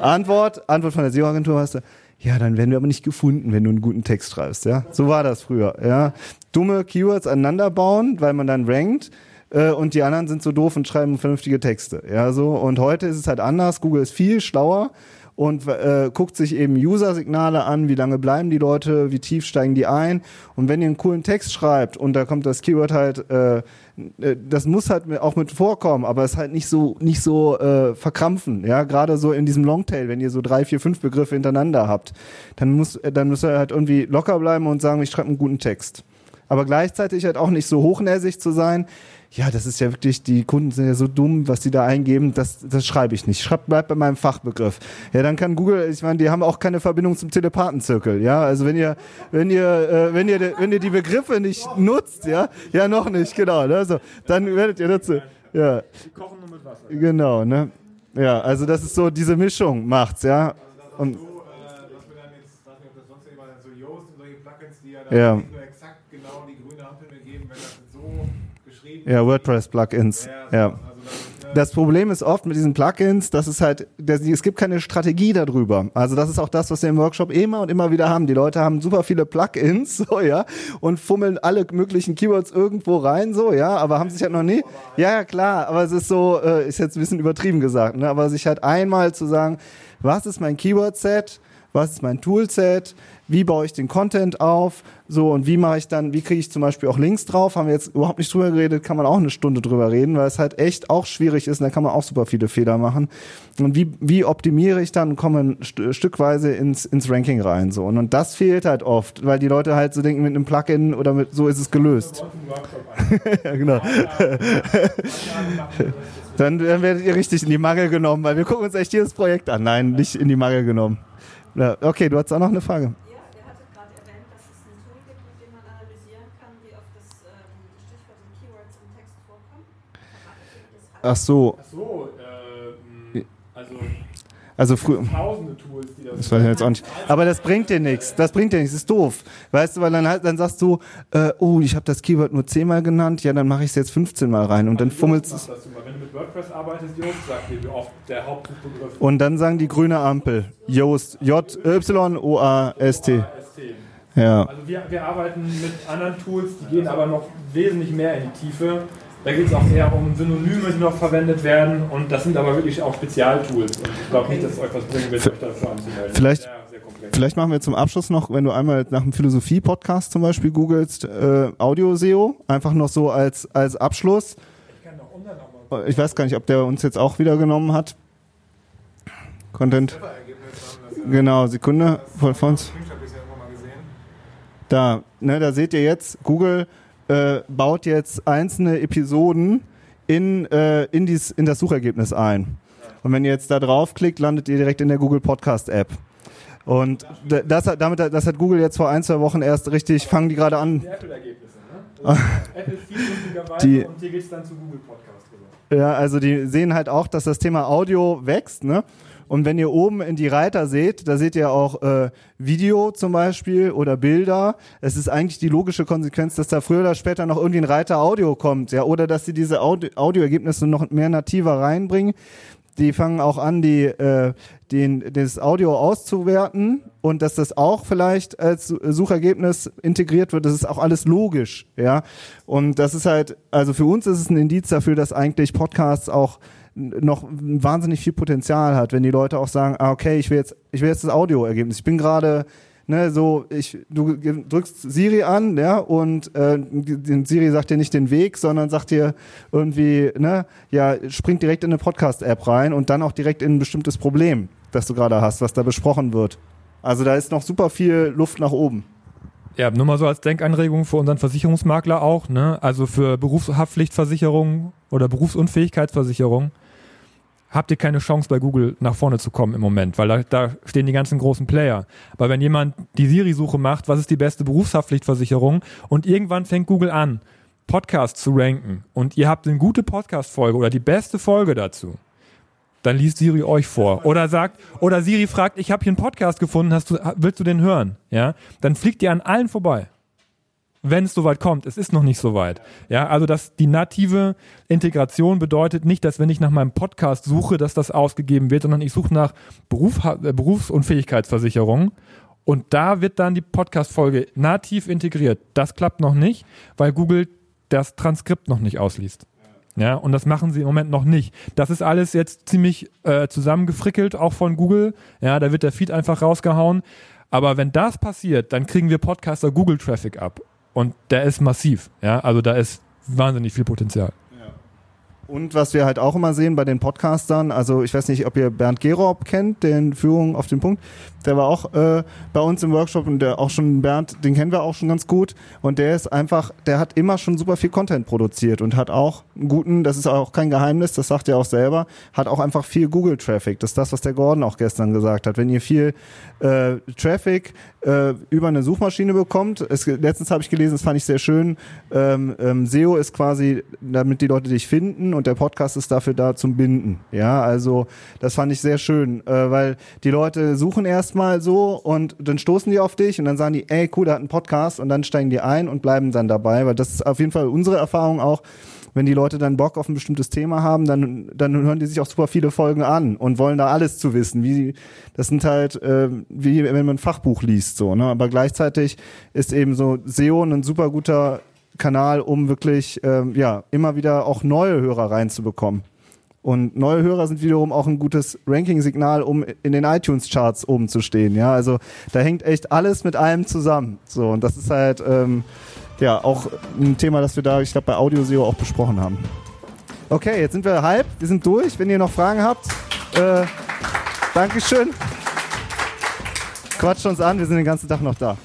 Antwort, Antwort von der SEO-Agentur heißt, ja, dann werden wir aber nicht gefunden, wenn du einen guten Text schreibst, ja. So war das früher, ja. Dumme Keywords aneinander bauen, weil man dann rankt äh, und die anderen sind so doof und schreiben vernünftige Texte. Ja, so. Und heute ist es halt anders. Google ist viel schlauer und äh, guckt sich eben User-Signale an, wie lange bleiben die Leute, wie tief steigen die ein. Und wenn ihr einen coolen Text schreibt und da kommt das Keyword halt, äh, äh, das muss halt auch mit vorkommen, aber es halt nicht so nicht so äh, verkrampfen. Ja, gerade so in diesem Longtail, wenn ihr so drei, vier, fünf Begriffe hintereinander habt, dann muss dann müsst ihr halt irgendwie locker bleiben und sagen, ich schreibe einen guten Text. aber gleichzeitig halt auch nicht so hochnäsig zu sein. Ja, das ist ja wirklich, die Kunden sind ja so dumm, was die da eingeben, das, das schreibe ich nicht. Schreib, bleib bei meinem Fachbegriff. Ja, dann kann Google, ich meine, die haben auch keine Verbindung zum Telepathenzirkel, ja. Also wenn ihr, wenn ihr, äh, wenn ihr, wenn ihr die Begriffe nicht nutzt, ja, ja noch nicht, genau, ne? so, dann werdet ihr dazu, ja. Die kochen nur mit Wasser. Genau, ne? Ja, also das ist so, diese Mischung macht's, ja. Und, ja. nicht nur exakt genau die grüne Ampel mir geben, wenn das so geschrieben Ja, WordPress-Plugins. Ja. Das Problem ist oft mit diesen Plugins, dass es halt, dass, es gibt keine Strategie darüber. Also das ist auch das, was wir im Workshop immer und immer wieder haben. Die Leute haben super viele Plugins, <laughs> so ja, und fummeln alle möglichen Keywords irgendwo rein, so ja, aber haben sich halt noch nie. Ja, ja klar, aber es ist so, äh, ist jetzt ein bisschen übertrieben gesagt, ne? Aber sich halt einmal zu sagen, was ist mein Keyword-Set? was ist mein Toolset, wie baue ich den Content auf, so und wie mache ich dann, wie kriege ich zum Beispiel auch Links drauf, haben wir jetzt überhaupt nicht drüber geredet, kann man auch eine Stunde drüber reden, weil es halt echt auch schwierig ist und da kann man auch super viele Fehler machen. Und wie, wie optimiere ich dann und komme st stückweise ins, ins Ranking rein, so. Und, und das fehlt halt oft, weil die Leute halt so denken, mit einem Plugin oder mit, so ist es gelöst. <laughs> ja, genau. <laughs> dann, dann werdet ihr richtig in die Mangel genommen, weil wir gucken uns echt jedes Projekt an. Nein, nicht in die Mangel genommen. Okay, du hast auch noch eine Frage. Ach so. Ach so, äh, also. Also früher. Tausende Tools, die das. Das weiß ich jetzt auch nicht. Aber das bringt dir nichts. Das bringt dir nichts. Das ist doof. Weißt du, weil dann halt, dann sagst du, äh, oh, ich habe das Keyword nur zehnmal genannt, ja, dann mache ich es jetzt 15 Mal rein und dann fummelst es. Wenn du mit WordPress arbeitest, Yoast sagt dir, wie oft der Hauptbegriff Und dann sagen die grüne Ampel. Yoast. J-Y-O-A-S-T. Ja. Also wir, wir arbeiten mit anderen Tools, die gehen aber noch wesentlich mehr in die Tiefe. Da geht es auch eher um Synonyme, die noch verwendet werden. Und das sind aber wirklich auch Spezialtools. Und ich glaube nicht, dass es euch was bringen wird, euch dafür anzumelden. Vielleicht, vielleicht machen wir zum Abschluss noch, wenn du einmal nach einem Philosophie-Podcast zum Beispiel googelst, äh, Audio-SEO, einfach noch so als, als Abschluss. Ich weiß gar nicht, ob der uns jetzt auch wieder genommen hat. Content. Genau, Sekunde von uns. Da, ne, da seht ihr jetzt, Google äh, baut jetzt einzelne Episoden in, äh, in, dies, in das Suchergebnis ein. Und wenn ihr jetzt da draufklickt, landet ihr direkt in der Google Podcast App. Und das, hat- damit, das hat Google jetzt vor ein, zwei Wochen erst richtig, fangen die gerade an. Die Apple-Ergebnisse, ne? <laughs> Apple viel lustigerweise Die- und hier geht es dann zu Google Podcast rüber. Ja, also die sehen halt auch, dass das Thema Audio wächst, ne? Und wenn ihr oben in die Reiter seht, da seht ihr auch äh, Video zum Beispiel oder Bilder. Es ist eigentlich die logische Konsequenz, dass da früher oder später noch irgendwie ein Reiter Audio kommt, ja, oder dass sie diese Audio Audioergebnisse noch mehr nativer reinbringen. Die fangen auch an, die äh, den das Audio auszuwerten und dass das auch vielleicht als Suchergebnis integriert wird. Das ist auch alles logisch, ja. Und das ist halt, also für uns ist es ein Indiz dafür, dass eigentlich Podcasts auch noch wahnsinnig viel Potenzial hat, wenn die Leute auch sagen, ah, okay, ich will jetzt, ich will jetzt das Audioergebnis. Ich bin gerade, ne, so, ich, du drückst Siri an, ja, und äh, Siri sagt dir nicht den Weg, sondern sagt dir irgendwie, ne, ja, springt direkt in eine Podcast-App rein und dann auch direkt in ein bestimmtes Problem, das du gerade hast, was da besprochen wird. Also da ist noch super viel Luft nach oben. Ja, nur mal so als Denkanregung für unseren Versicherungsmakler auch, ne? Also für Berufshaftpflichtversicherung oder Berufsunfähigkeitsversicherung habt ihr keine Chance bei Google nach vorne zu kommen im Moment, weil da, da stehen die ganzen großen Player. Aber wenn jemand die Siri-Suche macht, was ist die beste Berufshaftpflichtversicherung und irgendwann fängt Google an, Podcasts zu ranken und ihr habt eine gute Podcast-Folge oder die beste Folge dazu, dann liest Siri euch vor oder sagt oder Siri fragt, ich habe hier einen Podcast gefunden, hast du willst du den hören? Ja, dann fliegt ihr an allen vorbei. Wenn es soweit kommt, es ist noch nicht so weit. Ja, also dass die native Integration bedeutet nicht, dass wenn ich nach meinem Podcast suche, dass das ausgegeben wird, sondern ich suche nach Beruf, äh, Berufsunfähigkeitsversicherung und da wird dann die Podcast-Folge nativ integriert. Das klappt noch nicht, weil Google das Transkript noch nicht ausliest. Ja, und das machen sie im Moment noch nicht. Das ist alles jetzt ziemlich äh, zusammengefrickelt, auch von Google. Ja, da wird der Feed einfach rausgehauen. Aber wenn das passiert, dann kriegen wir Podcaster Google Traffic ab. Und der ist massiv. Ja, also da ist wahnsinnig viel Potenzial. Und was wir halt auch immer sehen bei den Podcastern, also ich weiß nicht, ob ihr Bernd Gerob kennt, den Führung auf den Punkt, der war auch äh, bei uns im Workshop und der auch schon Bernd, den kennen wir auch schon ganz gut und der ist einfach, der hat immer schon super viel Content produziert und hat auch einen guten, das ist auch kein Geheimnis, das sagt er auch selber, hat auch einfach viel Google Traffic. Das ist das, was der Gordon auch gestern gesagt hat. Wenn ihr viel äh, Traffic äh, über eine Suchmaschine bekommt, es, letztens habe ich gelesen, das fand ich sehr schön, ähm, ähm, SEO ist quasi, damit die Leute dich finden und der Podcast ist dafür da zum Binden. Ja, also das fand ich sehr schön, äh, weil die Leute suchen erstmal so und dann stoßen die auf dich und dann sagen die, ey, cool, der hat einen Podcast und dann steigen die ein und bleiben dann dabei, weil das ist auf jeden Fall unsere Erfahrung auch. Wenn die Leute dann Bock auf ein bestimmtes Thema haben, dann, dann hören die sich auch super viele Folgen an und wollen da alles zu wissen. Wie, das sind halt, äh, wie wenn man ein Fachbuch liest, so, ne? Aber gleichzeitig ist eben so SEO ein super guter Kanal, um wirklich ähm, ja immer wieder auch neue Hörer reinzubekommen. Und neue Hörer sind wiederum auch ein gutes Ranking-Signal, um in den iTunes-Charts oben zu stehen. Ja, also da hängt echt alles mit allem zusammen. So und das ist halt ähm, ja auch ein Thema, das wir da, ich glaube, bei Audio SEO auch besprochen haben. Okay, jetzt sind wir halb, wir sind durch. Wenn ihr noch Fragen habt, äh, Dankeschön. Quatscht uns an, wir sind den ganzen Tag noch da.